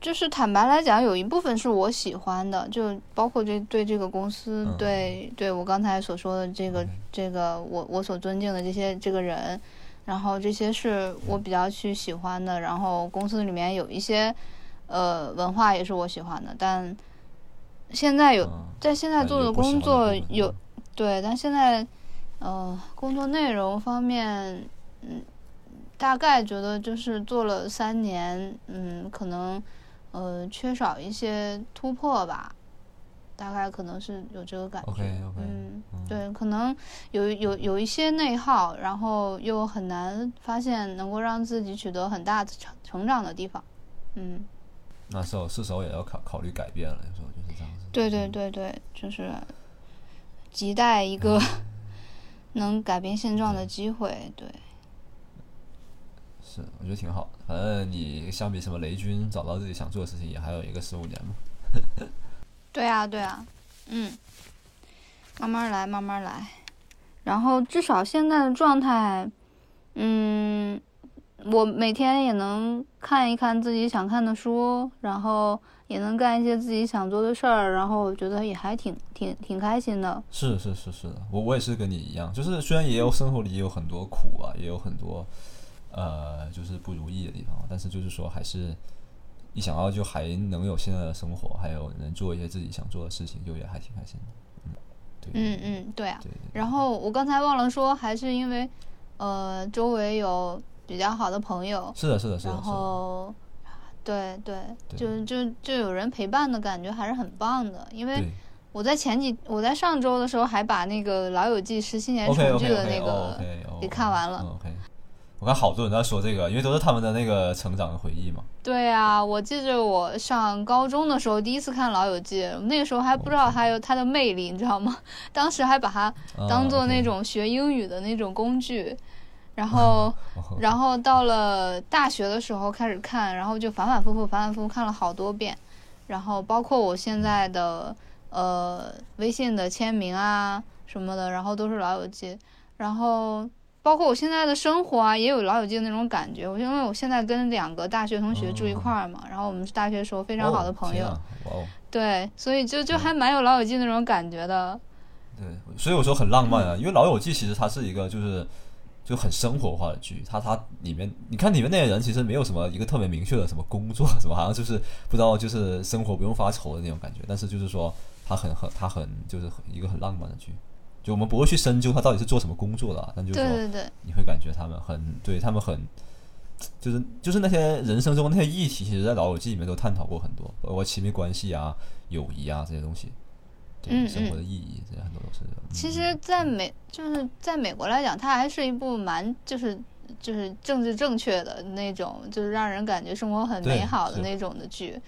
就是坦白来讲，有一部分是我喜欢的，就包括这对这个公司，对对我刚才所说的这个这个我我所尊敬的这些这个人，然后这些是我比较去喜欢的，然后公司里面有一些呃文化也是我喜欢的，但现在有在现在做的工作有对，但现在呃工作内容方面，嗯，大概觉得就是做了三年，嗯，可能。呃，缺少一些突破吧，大概可能是有这个感觉。嗯，对，可能有有有一些内耗，然后又很难发现能够让自己取得很大的成成长的地方。嗯，那时候是时候也要考考虑改变了，有时候就是这样子。对对对对，就是亟待一个能改变现状的机会。对。是，我觉得挺好的。反正你相比什么雷军找到自己想做的事情，也还有一个十五年嘛。对啊，对啊，嗯，慢慢来，慢慢来。然后至少现在的状态，嗯，我每天也能看一看自己想看的书，然后也能干一些自己想做的事儿，然后我觉得也还挺挺挺开心的。是是是是的，我我也是跟你一样，就是虽然也有生活里也有很多苦啊，也有很多。呃，就是不如意的地方，但是就是说，还是一想到就还能有现在的生活，还有能做一些自己想做的事情，就也还挺开心的。嗯，对，嗯嗯，对啊。对然后我刚才忘了说，还是因为呃，周围有比较好的朋友。是的，是的，是的。然后，对对，就就就有人陪伴的感觉还是很棒的。因为我在前几，我在上周的时候还把那个《老友记》十七年重聚的那个给看完了。我看好多人在说这个，因为都是他们的那个成长的回忆嘛。对啊，我记着我上高中的时候第一次看《老友记》，那个时候还不知道它有它的魅力，你知道吗？当时还把它当做那种学英语的那种工具。然后，然后到了大学的时候开始看，然后就反反复复、反反复复看了好多遍。然后包括我现在的呃微信的签名啊什么的，然后都是《老友记》。然后。包括我现在的生活啊，也有老友记的那种感觉。我因为我现在跟两个大学同学住一块儿嘛，然后我们是大学时候非常好的朋友，对，所以就就还蛮有老友记那种感觉的。对，所以我说很浪漫啊，因为老友记其实它是一个就是就很生活化的剧，它它里面你看里面那些人其实没有什么一个特别明确的什么工作什么，好像就是不知道就是生活不用发愁的那种感觉。但是就是说它很很它很就是一个很浪漫的剧。就我们不会去深究他到底是做什么工作的，但就是说，你会感觉他们很对他们很，就是就是那些人生中那些议题，其实在老友记里面都探讨过很多，包括亲密关系啊、友谊啊这些东西，对生活的意义，这很多都是。其实，在美就是在美国来讲，它还是一部蛮就是就是政治正确的那种，就是让人感觉生活很美好的那种的剧。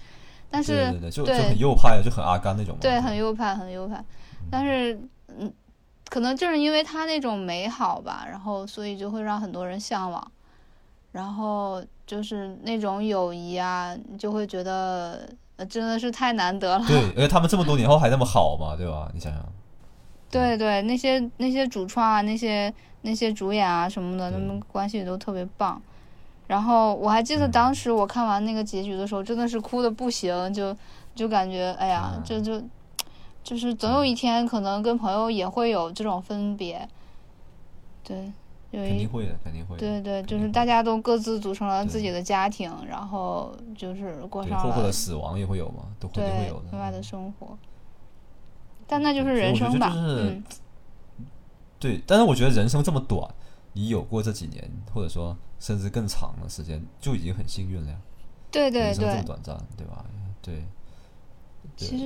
但是，对对对，就就很右派，就很阿甘那种。对，很右派，很右派。但是，嗯。可能就是因为它那种美好吧，然后所以就会让很多人向往，然后就是那种友谊啊，就会觉得真的是太难得了。对，而且他们这么多年后还那么好嘛，对吧？你想想。对对，那些那些主创啊，那些那些主演啊什么的，他们关系都特别棒。然后我还记得当时我看完那个结局的时候，真的是哭的不行，就就感觉哎呀，这就。就是总有一天，可能跟朋友也会有这种分别，对，肯定会的，肯定会。对对，就是大家都各自组成了自己的家庭，然后就是过上了。或者死亡也会有嘛，都肯定会有的。另外的生活，但那就是人生吧。嗯。对，但是我觉得人生这么短，你有过这几年，或者说甚至更长的时间，就已经很幸运了呀。对对对。人生这么短暂，对吧？对。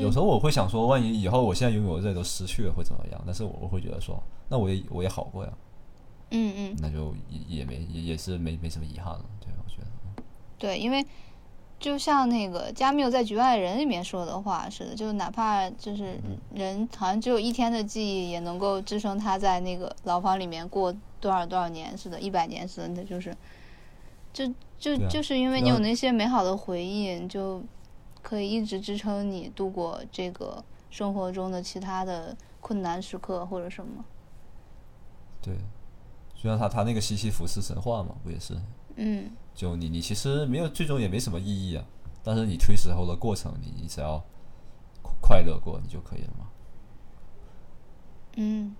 有时候我会想说，万一以后我现在拥有的这些都失去了，会怎么样？但是我会觉得说，那我也我也好过呀。嗯嗯。那就也也没也也是没没什么遗憾了，对我觉得。对，因为就像那个加缪在《局外人》里面说的话似的，就哪怕就是人好像只有一天的记忆，也能够支撑他在那个牢房里面过多少多少年似的，一百年似的，那就是，就就就是因为你有那些美好的回忆，就。可以一直支撑你度过这个生活中的其他的困难时刻或者什么。对，就像他他那个西西弗斯神话嘛，不也是？嗯。就你你其实没有最终也没什么意义啊，但是你推石头的过程，你你只要快乐过，你就可以了嘛。嗯。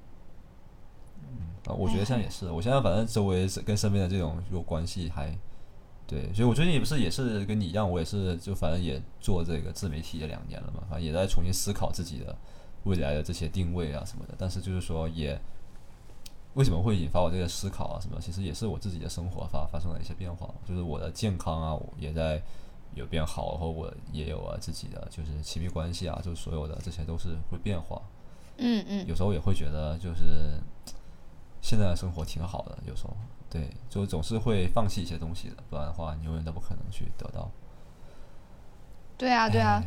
嗯啊，我觉得现在也是，我现在反正周围跟身边的这种有关系还。对，所以我最近也不是也是跟你一样，我也是就反正也做这个自媒体也两年了嘛，反正也在重新思考自己的未来的这些定位啊什么的。但是就是说，也为什么会引发我这些思考啊什么？其实也是我自己的生活发发生了一些变化，就是我的健康啊也在有变好，然后我也有啊自己的就是亲密关系啊，就是所有的这些都是会变化。嗯嗯。有时候也会觉得就是现在的生活挺好的，有时候。对，就总是会放弃一些东西的，不然的话，你永远都不可能去得到。对啊，对啊，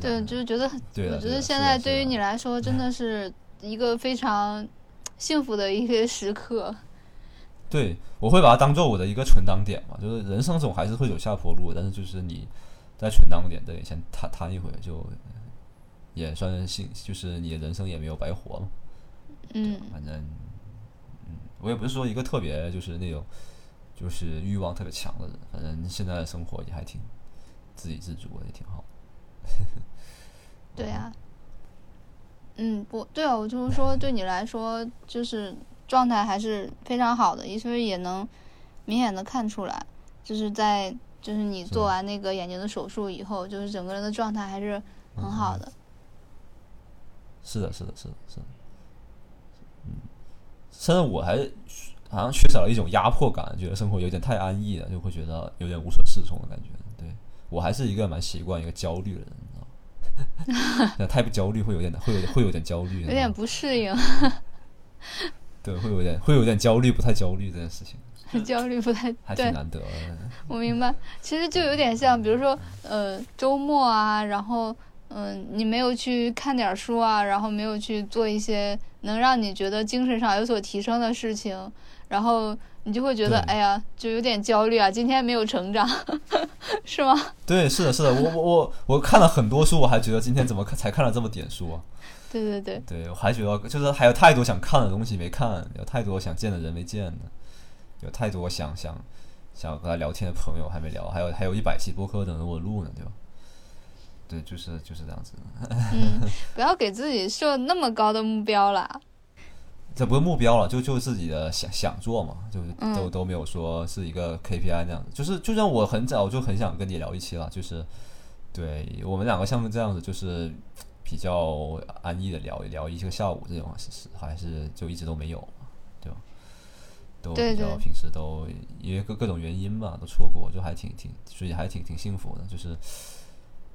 对，就是觉得，我觉得现在对于你来说，真的是一个非常幸福的一些时刻。对，我会把它当做我的一个存档点嘛，就是人生总还是会有下坡路，但是就是你在存档点这里先摊摊一回，就也算是幸，就是你的人生也没有白活嘛。嗯，反正。嗯我也不是说一个特别就是那种，就是欲望特别强的人。反正现在的生活也还挺自给自足，也挺好。对呀，嗯，不对啊，我就是说，对你来说，就是状态还是非常好的，其实也能明显的看出来，就是在就是你做完那个眼睛的手术以后，就是整个人的状态还是很好的。是的，是的，是的，是的。嗯甚至我还好像缺少了一种压迫感，觉得生活有点太安逸了，就会觉得有点无所适从的感觉。对我还是一个蛮习惯一个焦虑的人，太不焦虑会有点会有会有点焦虑，有点不适应。对，会有点会有点焦虑，不太焦虑这件事情，焦虑不太对还挺，难得。我明白。其实就有点像，比如说呃周末啊，然后嗯、你没有去看点儿书啊，然后没有去做一些能让你觉得精神上有所提升的事情，然后你就会觉得对哎呀，就有点焦虑啊，今天没有成长，是吗？对，是的，是的，我我我我看了很多书，我还觉得今天怎么看才看了这么点书啊？对对对，对，我还觉得就是还有太多想看的东西没看，有太多想见的人没见呢，有太多想想想和他聊天的朋友还没聊，还有还有一百期播客等着我录呢，对吧？对，就是就是这样子。嗯，不要给自己设那么高的目标啦。这不是目标了，就就自己的想想做嘛，就是嗯都都没有说是一个 KPI 那样子。就是就像我很早就很想跟你聊一期了，就是对我们两个像这样子，就是比较安逸的聊一聊一个下午这种是是还是就一直都没有，对吧？都比较平时都因为各各种原因吧，都错过，就还挺挺，所以还挺挺幸福的，就是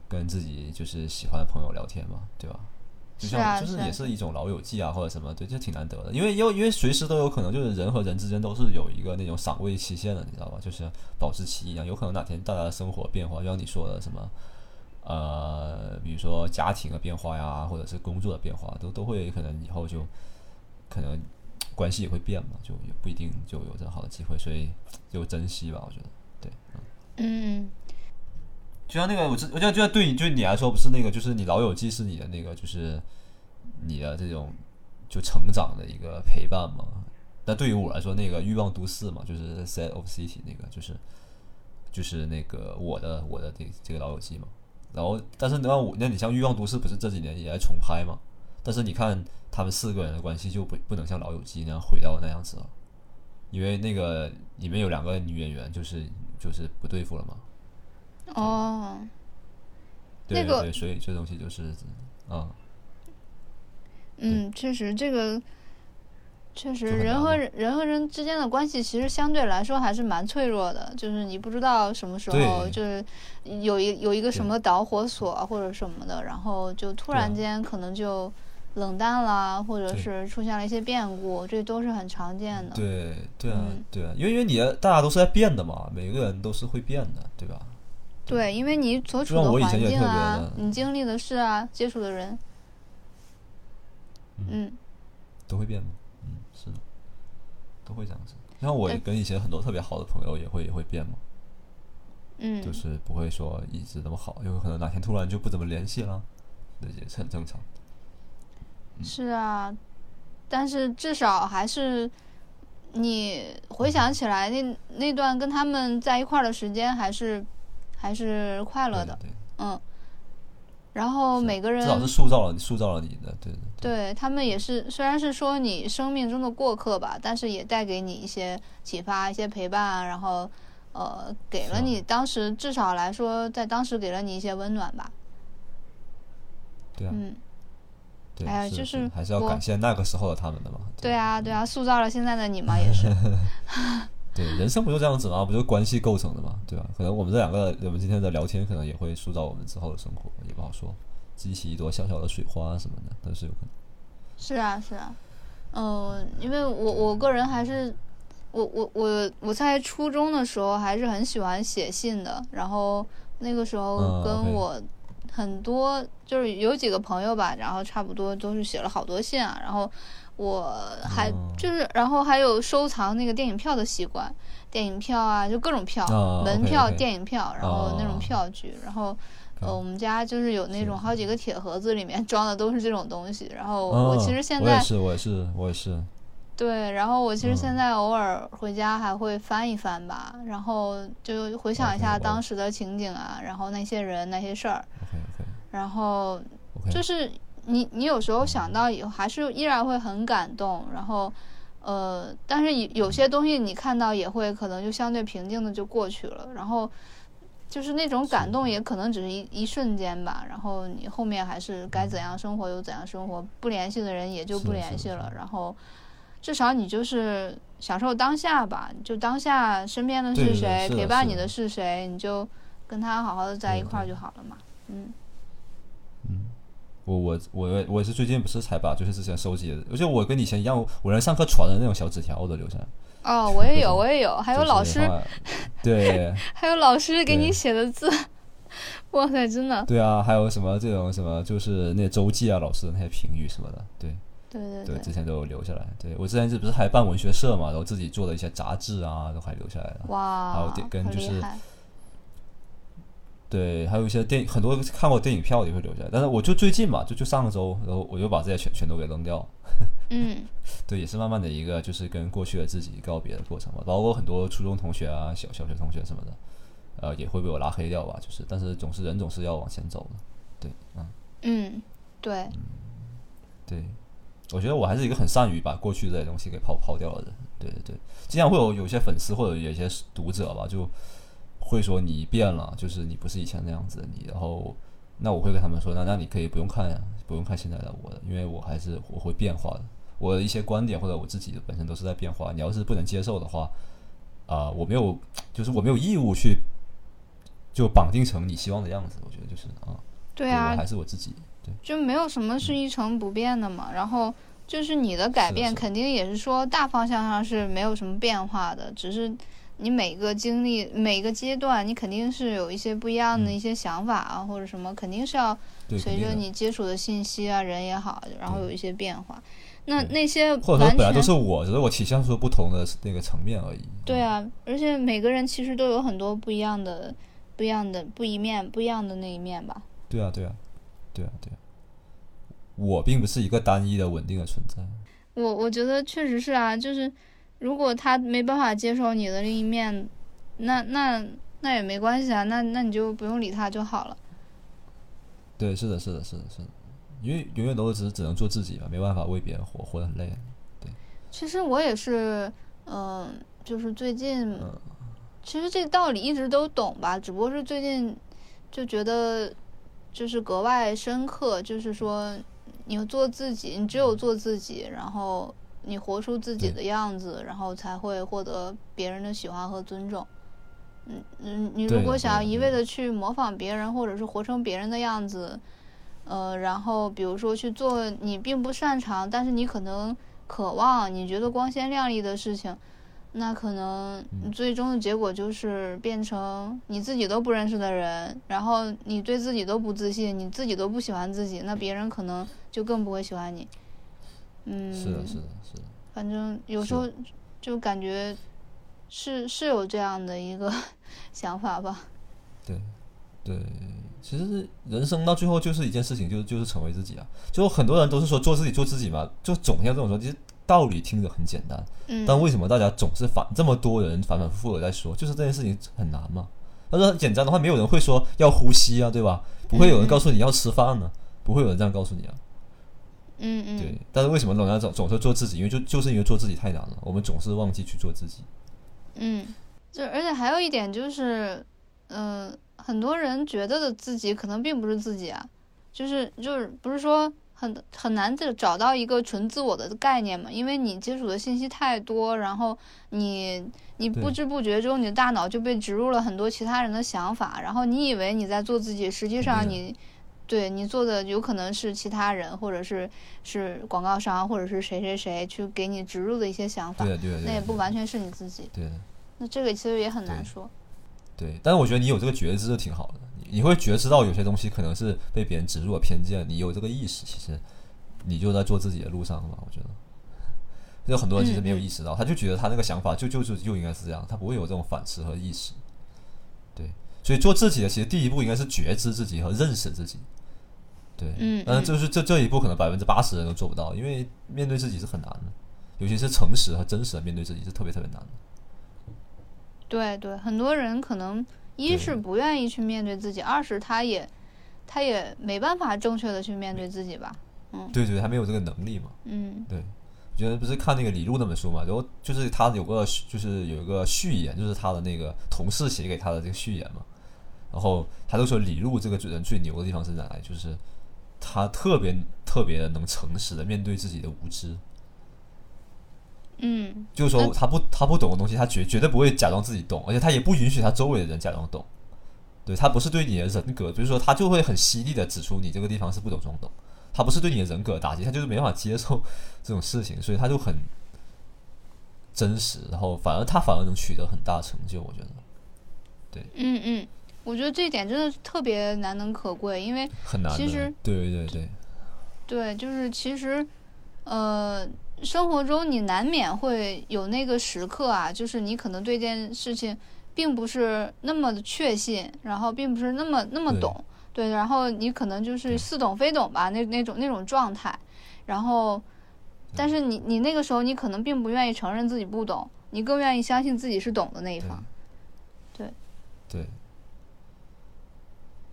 跟自己就是喜欢的朋友聊天嘛，对吧？就像、就是是也是一种老友记啊，或者什么，对，就挺难得的。因为因为因为随时都有可能，就是人和人之间都是有一个那种赏味期限的，你知道吧？就是保质期一样，有可能哪天大家的生活变化，就像你说的什么，呃，比如说家庭的变化呀，或者是工作的变化，都都会可能以后就可能关系也会变嘛，就也不一定就有这好的机会，所以就珍惜吧，我觉得。对，嗯，就像那个，我知，我觉就像对你，对你来说，不是那个，就是你老友记是你的那个，就是你的这种就成长的一个陪伴嘛。但对于我来说，那个欲望都市嘛，就是 Set of City 那个，就是就是那个我的我的这这个老友记嘛。然后，但是那我那你像欲望都市，不是这几年也在重拍嘛？但是你看他们四个人的关系就不不能像老友记那样回到那样子了，因为那个里面有两个女演员就是就是不对付了嘛。哦，对那个对，所以这东西就是啊，嗯，确实，这个确实，人和人人和人之间的关系其实相对来说还是蛮脆弱的，就是你不知道什么时候就是有一有一个什么导火索啊或者什么的，然后就突然间可能就冷淡啦，或者是出现了一些变故，这都是很常见的。对对啊嗯。对啊，因为因为你的大家都是在变的嘛，每个人都是会变的，对吧？对，因为你所处的环境啊的，你经历的事啊，接触的人，嗯。都会变嘛，嗯，是的，都会这样子。像我跟以前很多特别好的朋友也会也会变嘛，嗯，就是不会说一直那么好，有可能哪天突然就不怎么联系了，那也是很正常。是啊，但是至少还是你回想起来那那段跟他们在一块儿的时间，还是还是快乐的，对对，嗯。然后是每个人至少是塑造了你，塑造了你的，对对对他们也是，虽然是说你生命中的过客吧，但是也带给你一些启发、一些陪伴，然后呃，给了你当时至少来说，在当时给了你一些温暖吧，对啊，嗯。对，哎呀就是是还是要我感谢那个时候的他们的嘛。对啊，对啊，塑造了现在的你嘛，也是。对，人生不就这样子吗？不就关系构成的嘛，对吧？可能我们这两个，我们今天的聊天，可能也会塑造我们之后的生活，也不好说。激起一朵小小的水花什么的，都是有可能。是啊，是啊，嗯、因为我我个人还是，我我我我在初中的时候还是很喜欢写信的，然后那个时候嗯跟我很多、就是有几个朋友吧，然后差不多都是写了好多信啊，然后我还、嗯就是然后还有收藏那个电影票的习惯，电影票啊，就各种票，啊门票、电影票，然后那种哦票据，然后。呃，嗯我们家就是有那种好几个铁盒子，里面装的都是这种东西。然后嗯我其实现在我也是，我也是，我也是。对，然后我其实现嗯在偶尔回家还会翻一翻吧，然后就回想一下当时的情景啊，然后那些人那些事儿然后就是你你有时候想到以后还是依然会很感动，然后呃，但是有有些东西你看到也会可能就相对平静的就过去了，然后就是那种感动也可能只是一一瞬间吧，然后你后面还是该怎样生活就怎样生活，不联系的人也就不联系了，然后至少你就是享受当下吧，就当下身边的是谁，陪伴你的是谁，你就跟他好好的在一块儿就好了嘛，嗯。我我我我也是最近不是才把就是之前收集的，而且我跟以前一样，我连上课传的那种小纸条我都留下来。哦，我也有，我也有，还有老师，对 还有老师给你写的字，哇塞，真的，对啊，还有什么这种什么就是那些周记啊，老师的那些评语什么的，对对对对，之前都有留下来。对我之前这不是还办文学社嘛，然后自己做的一些杂志啊，都还留下来了。哇，还有电跟就是对，还有一些电影，很多看过电影票也会留下来，但是我就最近嘛，就就上周，然后我就把这些全全都给扔掉。嗯。对，也是慢慢的一个就是跟过去的自己告别的过程吧，包括很多初中同学啊、小小学同学什么的，呃，也会被我拉黑掉吧，就是，但是总是人总是要往前走的，对，嗯，嗯，对，对，我觉得我还是一个很善于把过去这些东西给抛抛掉的人，对对对，经常会有有些粉丝或者有些读者吧，就会说你变了，就是你不是以前那样子的你，然后那我会跟他们说，那那你可以不用看呀，不用看现在的我的，因为我还是我会变化的，我的一些观点或者我自己的本身都是在变化，你要是不能接受的话，啊、我没有，就是我没有义务去就绑定成你希望的样子，我觉得就是啊，对啊，还是我自己，对。就没有什么是一成不变的嘛。然后就是你的改变，肯定也是说大方向上是没有什么变化的，只是你每个经历、每个阶段，你肯定是有一些不一样的嗯一些想法啊，或者什么，肯定是要，随着你接触的信息啊，人也好，然后有一些变化。那那些或者说本来都是我，只是我体现出不同的那个层面而已。对啊，而且每个人其实都有很多不一样的、不一样的、不一面、不一样的那一面吧。对啊，对啊，对啊，对啊。我并不是一个单一的稳定的存在。我我觉得确实是啊，就是如果他没办法接受你的另一面，那那那也没关系啊，那那你就不用理他就好了。对，是的，是的，是的，是的。因为永远都只只能做自己嘛，没办法为别人活，活得很累。对其实我也是，嗯、就是最近，嗯其实这个道理一直都懂吧，只不过是最近就觉得就是格外深刻，就是说你做自己，你只有做自己，然后你活出自己的样子，然后才会获得别人的喜欢和尊重。嗯嗯，你如果想要一味的去模仿别人，或者是活成别人的样子，呃，然后比如说去做你并不擅长，但是你可能渴望、你觉得光鲜亮丽的事情，那可能嗯最终的结果就是变成你自己都不认识的人，然后你对自己都不自信，你自己都不喜欢自己，那别人可能就更不会喜欢你。嗯，是的，是的，是的。反正有时候就感觉是是有这样的一个 想法吧。对，对，其实人生到最后就是一件事情，就就是成为自己啊。就很多人都是说做自己，做自己嘛，就总要这种说，其实道理听着很简单，嗯，但为什么大家总是反这么多人反反复复的在说，就是这件事情很难嘛？要是很简单的话，没有人会说要呼吸啊，对吧？不会有人告诉你要吃饭呢、不会有人这样告诉你啊。嗯嗯，对，但是为什么总要总总是做自己？因为就就是因为做自己太难了，我们总是忘记去做自己。嗯，就而且还有一点就是，嗯、很多人觉得的自己可能并不是自己啊，就是就是不是说很很难的找到一个纯自我的概念嘛，因为你接触的信息太多，然后你你不知不觉中你的大脑就被植入了很多其他人的想法，然后你以为你在做自己，实际上你。对你做的有可能是其他人，或者是是广告商，或者是谁谁谁去给你植入的一些想法对，的，对的，对那也不完全是你自己。对。那这个其实也很难说。对，但是我觉得你有这个觉知就挺好的，你你会觉知到有些东西可能是被别人植入了偏见，你有这个意识，其实你就在做自己的路上了吧？我觉得，有很多人其实没有意识到，他就觉得他那个想法就就就就应该是这样，他不会有这种反思和意识。对，所以做自己的其实第一步应该是觉知自己和认识自己。对，嗯但是就是这这一步可能百分之八十的人都做不到，因为面对自己是很难的，尤其是诚实和真实的面对自己是特别特别难的。对对，很多人可能一是不愿意去面对自己，二是他也他也没办法正确的去面对自己吧。嗯对对，他没有这个能力嘛。嗯对我觉得不是看那个李路那本书嘛，然后就是他有个就是有一个序言，就是他的那个同事写给他的这个序言嘛，然后他就说李璐这个人最牛的地方是哪来？就是他特别特别的能诚实的面对自己的无知，嗯就是说他不他不懂的东西，他绝绝对不会假装自己懂，而且他也不允许他周围的人假装懂。对他不是对你的人格，比如说他就会很犀利的指出你这个地方是不懂装懂，他不是对你的人格打击，他就是没办法接受这种事情，所以他就很真实，然后反而他反而能取得很大成就，我觉得。对嗯嗯，我觉得这一点真的特别难能可贵，因为很难。其实对对对对，对，就是其实，呃，生活中你难免会有那个时刻啊，就是你可能对这件事情并不是那么的确信，然后并不是那么那么懂，对，然后你可能就是似懂非懂吧，那那种那种状态，然后，但是你你那个时候你可能并不愿意承认自己不懂，你更愿意相信自己是懂的那一方对方。对，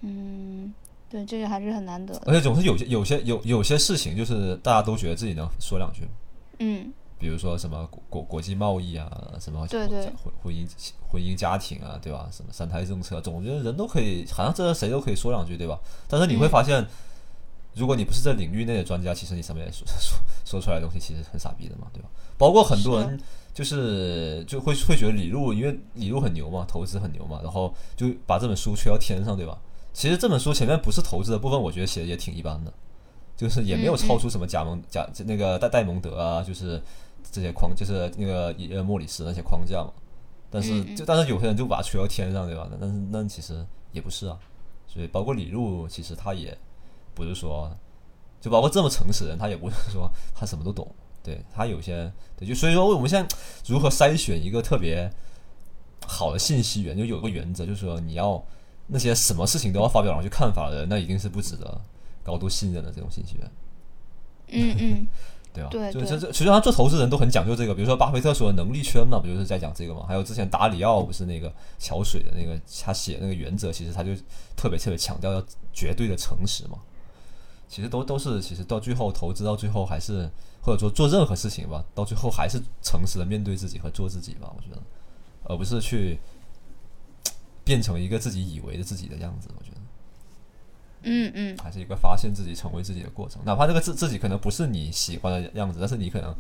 嗯，对，这个还是很难得。而且总是有些有些有有些事情，就是大家都觉得自己能说两句，嗯比如说什么国国国际贸易啊，什么对对婚婚姻婚姻家庭啊，对吧？什么三胎政策，总觉得人都可以，好像这谁都可以说两句，对吧？但是你会嗯发现，如果你不是这领域内的专家，其实你上面说 说说出来的东西其实很傻逼的嘛，对吧？包括很多人就是就会会觉得李璐，因为李璐很牛嘛，投资很牛嘛，然后就把这本书吹到天上，对吧？其实这本书前面不是投资的部分，我觉得写的也挺一般的，就是也没有嗯超出什么加蒙加那个戴戴蒙德啊，就是这些框，就是那个呃莫里斯那些框架嘛。但是就但是有些人就把它吹到天上，对吧？但是那其实也不是啊。所以包括李路，其实他也不是说，就包括这么诚实的人，他也不是说他什么都懂。对他有些对，就所以说我们现在如何筛选一个特别好的信息源，就有个原则，就是说你要那些什么事情都要发表上去看法的人，那一定是不值得高度信任的这种信息源。嗯嗯，对吧？对对就这这，实际上做投资人都很讲究这个，比如说巴菲特说的能力圈嘛，不就是在讲这个嘛？还有之前达里奥不是那个桥水的那个，他写那个原则，其实他就特别特别强调要绝对的诚实嘛。其实都都是，其实到最后投资到最后还是，或者说做任何事情吧，到最后还是诚实的面对自己和做自己吧，我觉得，而不是去变成一个自己以为的自己的样子。我觉得嗯嗯，还是一个发现自己、成为自己的过程。哪怕这个自自己可能不是你喜欢的样子，但是你可能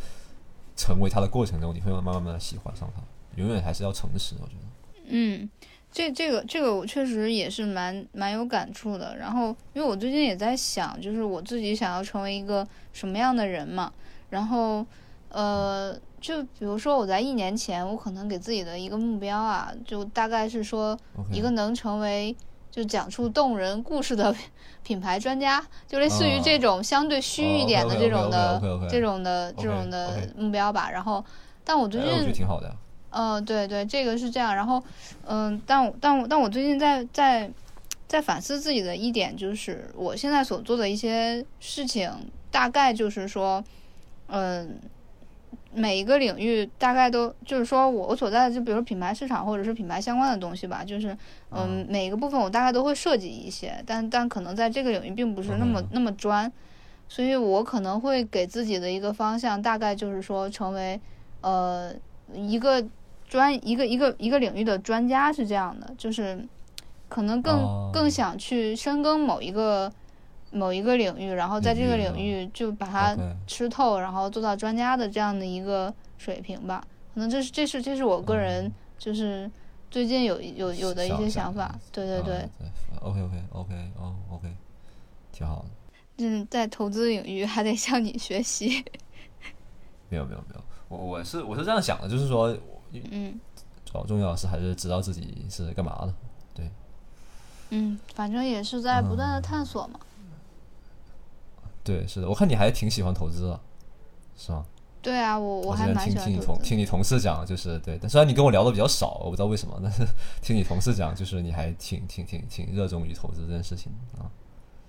成为他的过程中，你会慢慢慢慢的喜欢上他。永远还是要诚实，我觉得。嗯，这这个这个我确实也是蛮蛮有感触的。然后，因为我最近也在想，就是我自己想要成为一个什么样的人嘛。然后，呃，就比如说我在一年前，我可能给自己的一个目标啊，就大概是说一个能成为就讲出动人故事的 品牌专家，就类似于这种相对虚一点的哦这种的这种的这种的目标吧。然后，但我最近挺好的呀。呃，对对，这个是这样。然后，嗯、但我但我但我最近在在在反思自己的一点，就是我现在所做的一些事情，大概就是说，嗯、每一个领域大概都就是说我所在的，就比如说品牌市场或者是品牌相关的东西吧，就是嗯，每个部分我大概都会涉及一些，但但可能在这个领域并不是那么那么专，所以我可能会给自己的一个方向，大概就是说成为呃一个专一个一个一个领域的专家是这样的，就是可能更、哦。更想去深耕某一个某一个领域，然后在这个领领域域就把它吃透，然后做到专家的这样的一个水平吧。可能这是这是这是我个人就是最近有有有的一些想法，对对对，OK OK OK 哦 OK，挺好的。嗯，在投资领域还得向你学习，没有没有没有，我我是我是这样想的，就是说，嗯。主要重要的是还是知道自己是干嘛的。对。嗯，反正也是在不断的探索嘛。对，是的，我看你还挺喜欢投资的，是吗？对啊，我我还蛮喜听听你。同听你同事讲，就是对，但虽然你跟我聊的比较少，我不知道为什么，但是 听你同事讲，就是你还挺挺挺挺热衷于投资这件事情啊。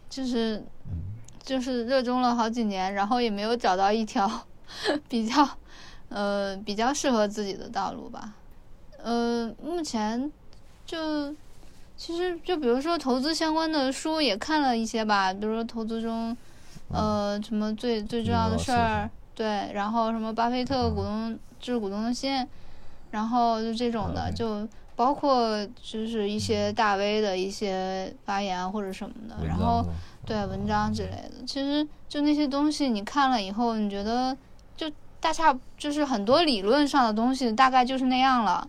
就是嗯就是热衷了好几年，然后也没有找到一条 比较呃比较适合自己的道路吧。呃，目前就其实就比如说投资相关的书也看了一些吧，比如说投资中呃什么最最重要的事儿，对，然后什么巴菲特股东致股东的信，然后就这种的就。包括就是一些大 V 的一些发言或者什么的，然后对文章之类的，其实就那些东西，你看了以后，你觉得就大差就是很多理论上的东西大概就是那样了，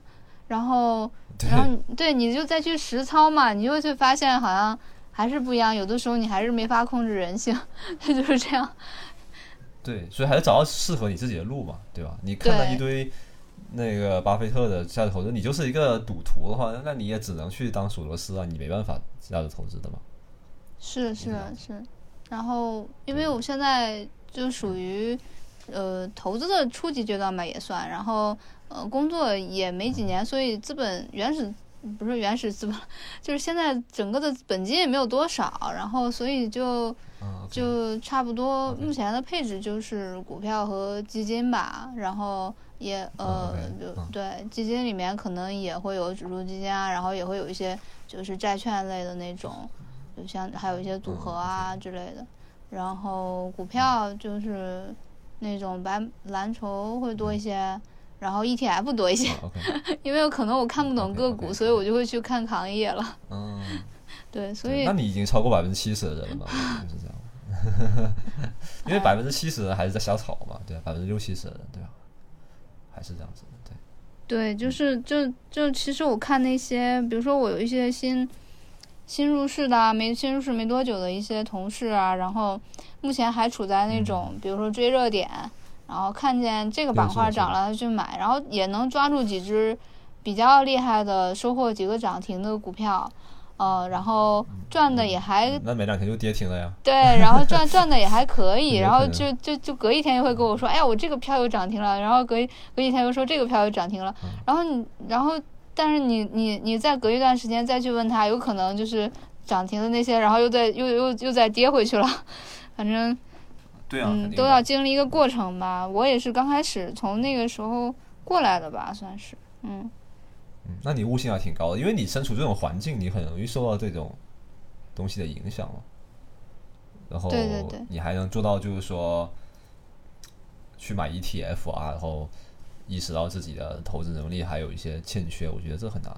然后然后对你就再去实操嘛，你就会发现好像还是不一样。有的时候你还是没法控制人性，就是这样。对，所以还是找到适合你自己的路嘛，对吧？你看到一堆那个巴菲特的价值投资，你就是一个赌徒的话，那你也只能去当索罗斯啊，你没办法价值投资的嘛。是是是，然后因为我现在就属于呃投资的初级阶段吧，也算，然后呃工作也没几年，所以资本原始不是原始资本，就是现在整个的本金也没有多少，然后所以就就差不多目前的配置就是股票和基金吧，然后也呃就对基金里面可能也会有指数基金啊，然后也会有一些就是债券类的那种。就像还有一些组合啊之类的，然后股票就是那种白蓝筹会多一些，然后 ETF 多一些，因为可能我看不懂个股，所以我就会去看行业了。嗯，对，所以那你已经超过百分之七十的人了，就是这样。因为百分之七十还是在瞎炒嘛，对吧？百分之六七十的人，对吧？还是这样子的，对。对，就是就就其实我看那些，比如说我有一些新。新入市的没新入市没多久的一些同事啊，然后目前还处在那种，比如说追热点，然后看见这个板块涨了就买，然后也能抓住几只比较厉害的，收获几个涨停的股票，呃，然后赚的也还那没两天就跌停了呀。对，然后赚 赚的也还可以，然后就就就隔一天又会跟我说，哎呀，我这个票又涨停了，然后隔隔几天又说这个票又涨停了，然后你然后。但是你你你再隔一段时间再去问他，有可能就是涨停的那些，然后又再又又又再跌回去了，反正，对啊，嗯，都要经历一个过程吧。我也是刚开始从那个时候过来的吧，算是，嗯。嗯，那你悟性还挺高的，因为你身处这种环境，你很容易受到这种东西的影响嘛。然后，对对对，你还能做到就是说去买 ETF 啊，然后。意识到自己的投资能力还有一些欠缺，我觉得这很难。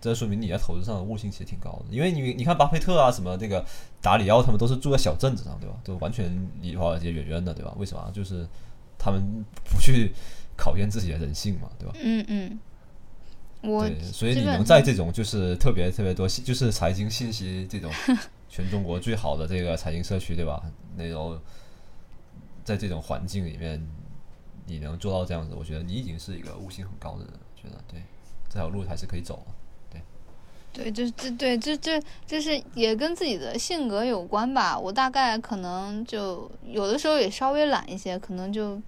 这说明你在投资上的悟性其实挺高的，因为你你看巴菲特啊，什么这个达里奥他们都是住在小镇子上，对吧？都完全离华尔街远远的，对吧？为什么？就是他们不去考验自己的人性嘛，对吧？嗯嗯。我对，所以你能在这种就是特别特别多就是财经信息这种 全中国最好的这个财经社区，对吧？那种在这种环境里面。你能做到这样子，我觉得你已经是一个悟性很高的人。觉得对，这条路还是可以走的。对，就，这这对这这这是也跟自己的性格有关吧。我大概可能就有的时候也稍微懒一些，可能就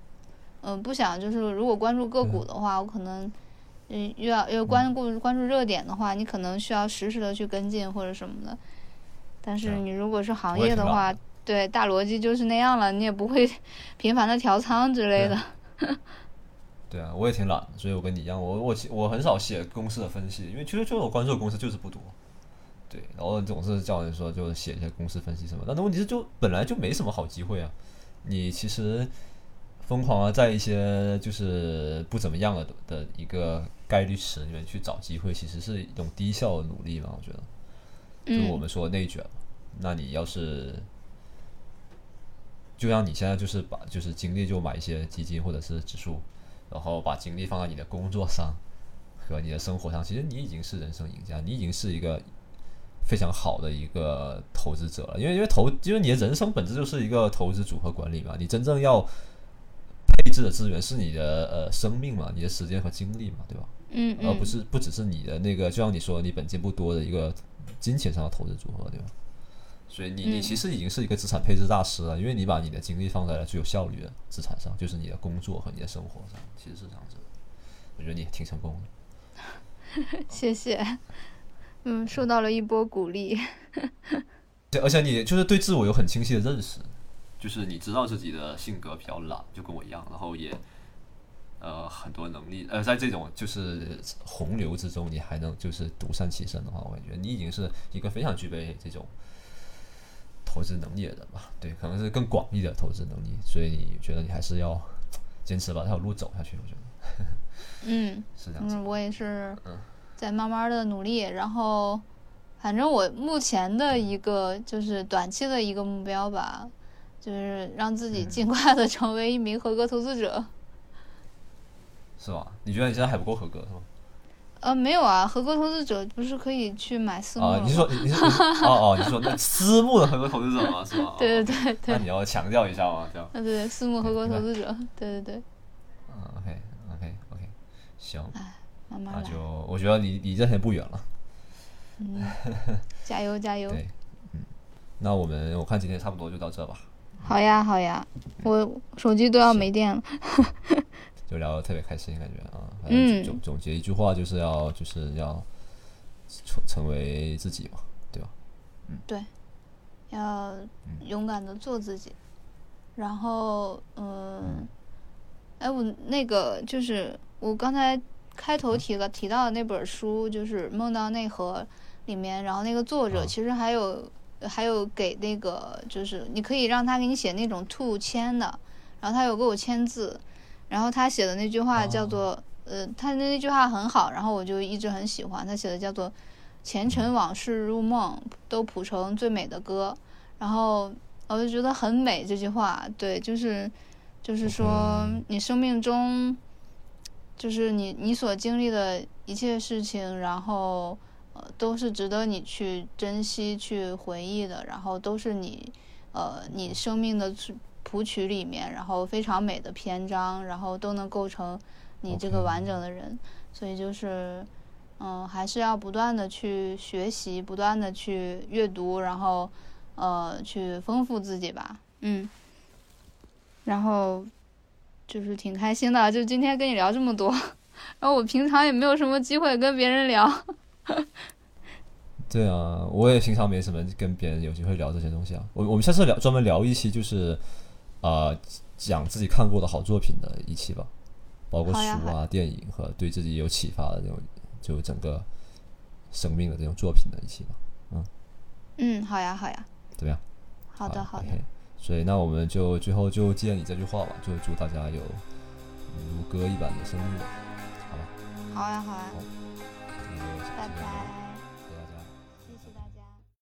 嗯不想就是如果关注个股的话，我可能嗯又要又关注关注热点的话，你可能需要实时的去跟进或者什么的。但是你如果是行业的话，对大逻辑就是那样了，你也不会 频繁的调仓之类的。对啊，我也挺懒的，所以我跟你一样，我我我很少写公司的分析，因为其实就我关注的公司就是不多。对，然后总是叫人说就写一些公司分析什么，但是问题是就本来就没什么好机会啊。你其实疯狂的在一些就是不怎么样的的一个概率池里面去找机会，其实是一种低效的努力嘛？我觉得，就我们说内卷，那你要是。就像你现在就是把就是精力就买一些基金或者是指数，然后把精力放在你的工作上和你的生活上，其实你已经是人生赢家，你已经是一个非常好的一个投资者了。因为因为投，因为你的人生本质就是一个投资组合管理嘛，你真正要配置的资源是你的呃生命嘛，你的时间和精力嘛，对吧？嗯而不是不只是你的那个，就像你说你本金不多的一个金钱上的投资组合，对吧？所以你你其实已经是一个资产配置大师了，因为你把你的精力放在了最有效率的资产上，就是你的工作和你的生活上，其实是这样子。我觉得你挺成功的。谢谢，嗯，受到了一波鼓励。对，而且你就是对自我有很清晰的认识，就是你知道自己的性格比较懒，就跟我一样，然后也呃很多能力，呃，在这种就是洪流之中，你还能就是独善其身的话，我感觉你已经是一个非常具备这种。投资能力的人吧，对，可能是更广义的投资能力，所以你觉得你还是要坚持把这条路走下去。我觉得，嗯，是这样子。我也是在慢慢的努力，然后反正我目前的一个就是短期的一个目标吧，就是让自己尽快的成为一名合格投资者。是吧？你觉得你现在还不够合格是吗？呃，没有啊，合格投资者不是可以去买私募了啊，吗？你说你说哦哦，你说那私募的合格投资者吗？是吧？对对对对那，你要强调一下吗？这样。啊对对，私募合格投资者，对对对，嗯，OK OK OK，行，慢慢来，那就我觉得离离这天不远了。嗯，加油加 油，对，嗯，那我们我看今天差不多就到这吧，好呀好呀，我手机都要没电了，就聊得特别开心，感觉啊，反嗯。正总总结一句话就是要就是要成成为自己嘛，对吧？嗯，对要勇敢的做自己，然后嗯，哎，我那个就是我刚才开头提了提到的那本书，就是《梦到内核》里面，然后那个作者啊。其实还有还有给那个就是你可以让他给你写那种兔签的，然后他有给我签字，然后他写的那句话叫做、呃，他的那句话很好，然后我就一直很喜欢，他写的叫做“前尘往事如梦，都谱成最美的歌”，然后我就觉得很美这句话，对，就是就是说你生命中，就是你你所经历的一切事情，然后呃都是值得你去珍惜、去回忆的，然后都是你呃你生命的曲谱曲里面，然后非常美的篇章，然后都能构成你这个完整的人，所以就是。嗯，还是要不断的去学习，不断的去阅读，然后呃，去丰富自己吧。嗯，然后就是挺开心的，就今天跟你聊这么多，然后我平常也没有什么机会跟别人聊。对啊，我也平常没什么跟别人有机会聊这些东西啊。我我们下次聊专门聊一期，就是呃讲自己看过的好作品的一期吧，包括书啊、电影和对自己有启发的这种，就整个生命的这种作品的一期吧，嗯。嗯，好呀，好呀，怎么样？好的，好的。所以那我们就最后就借你这句话吧，就祝大家有如歌一般的生日，好吧？好呀，好呀，那就下期拜拜。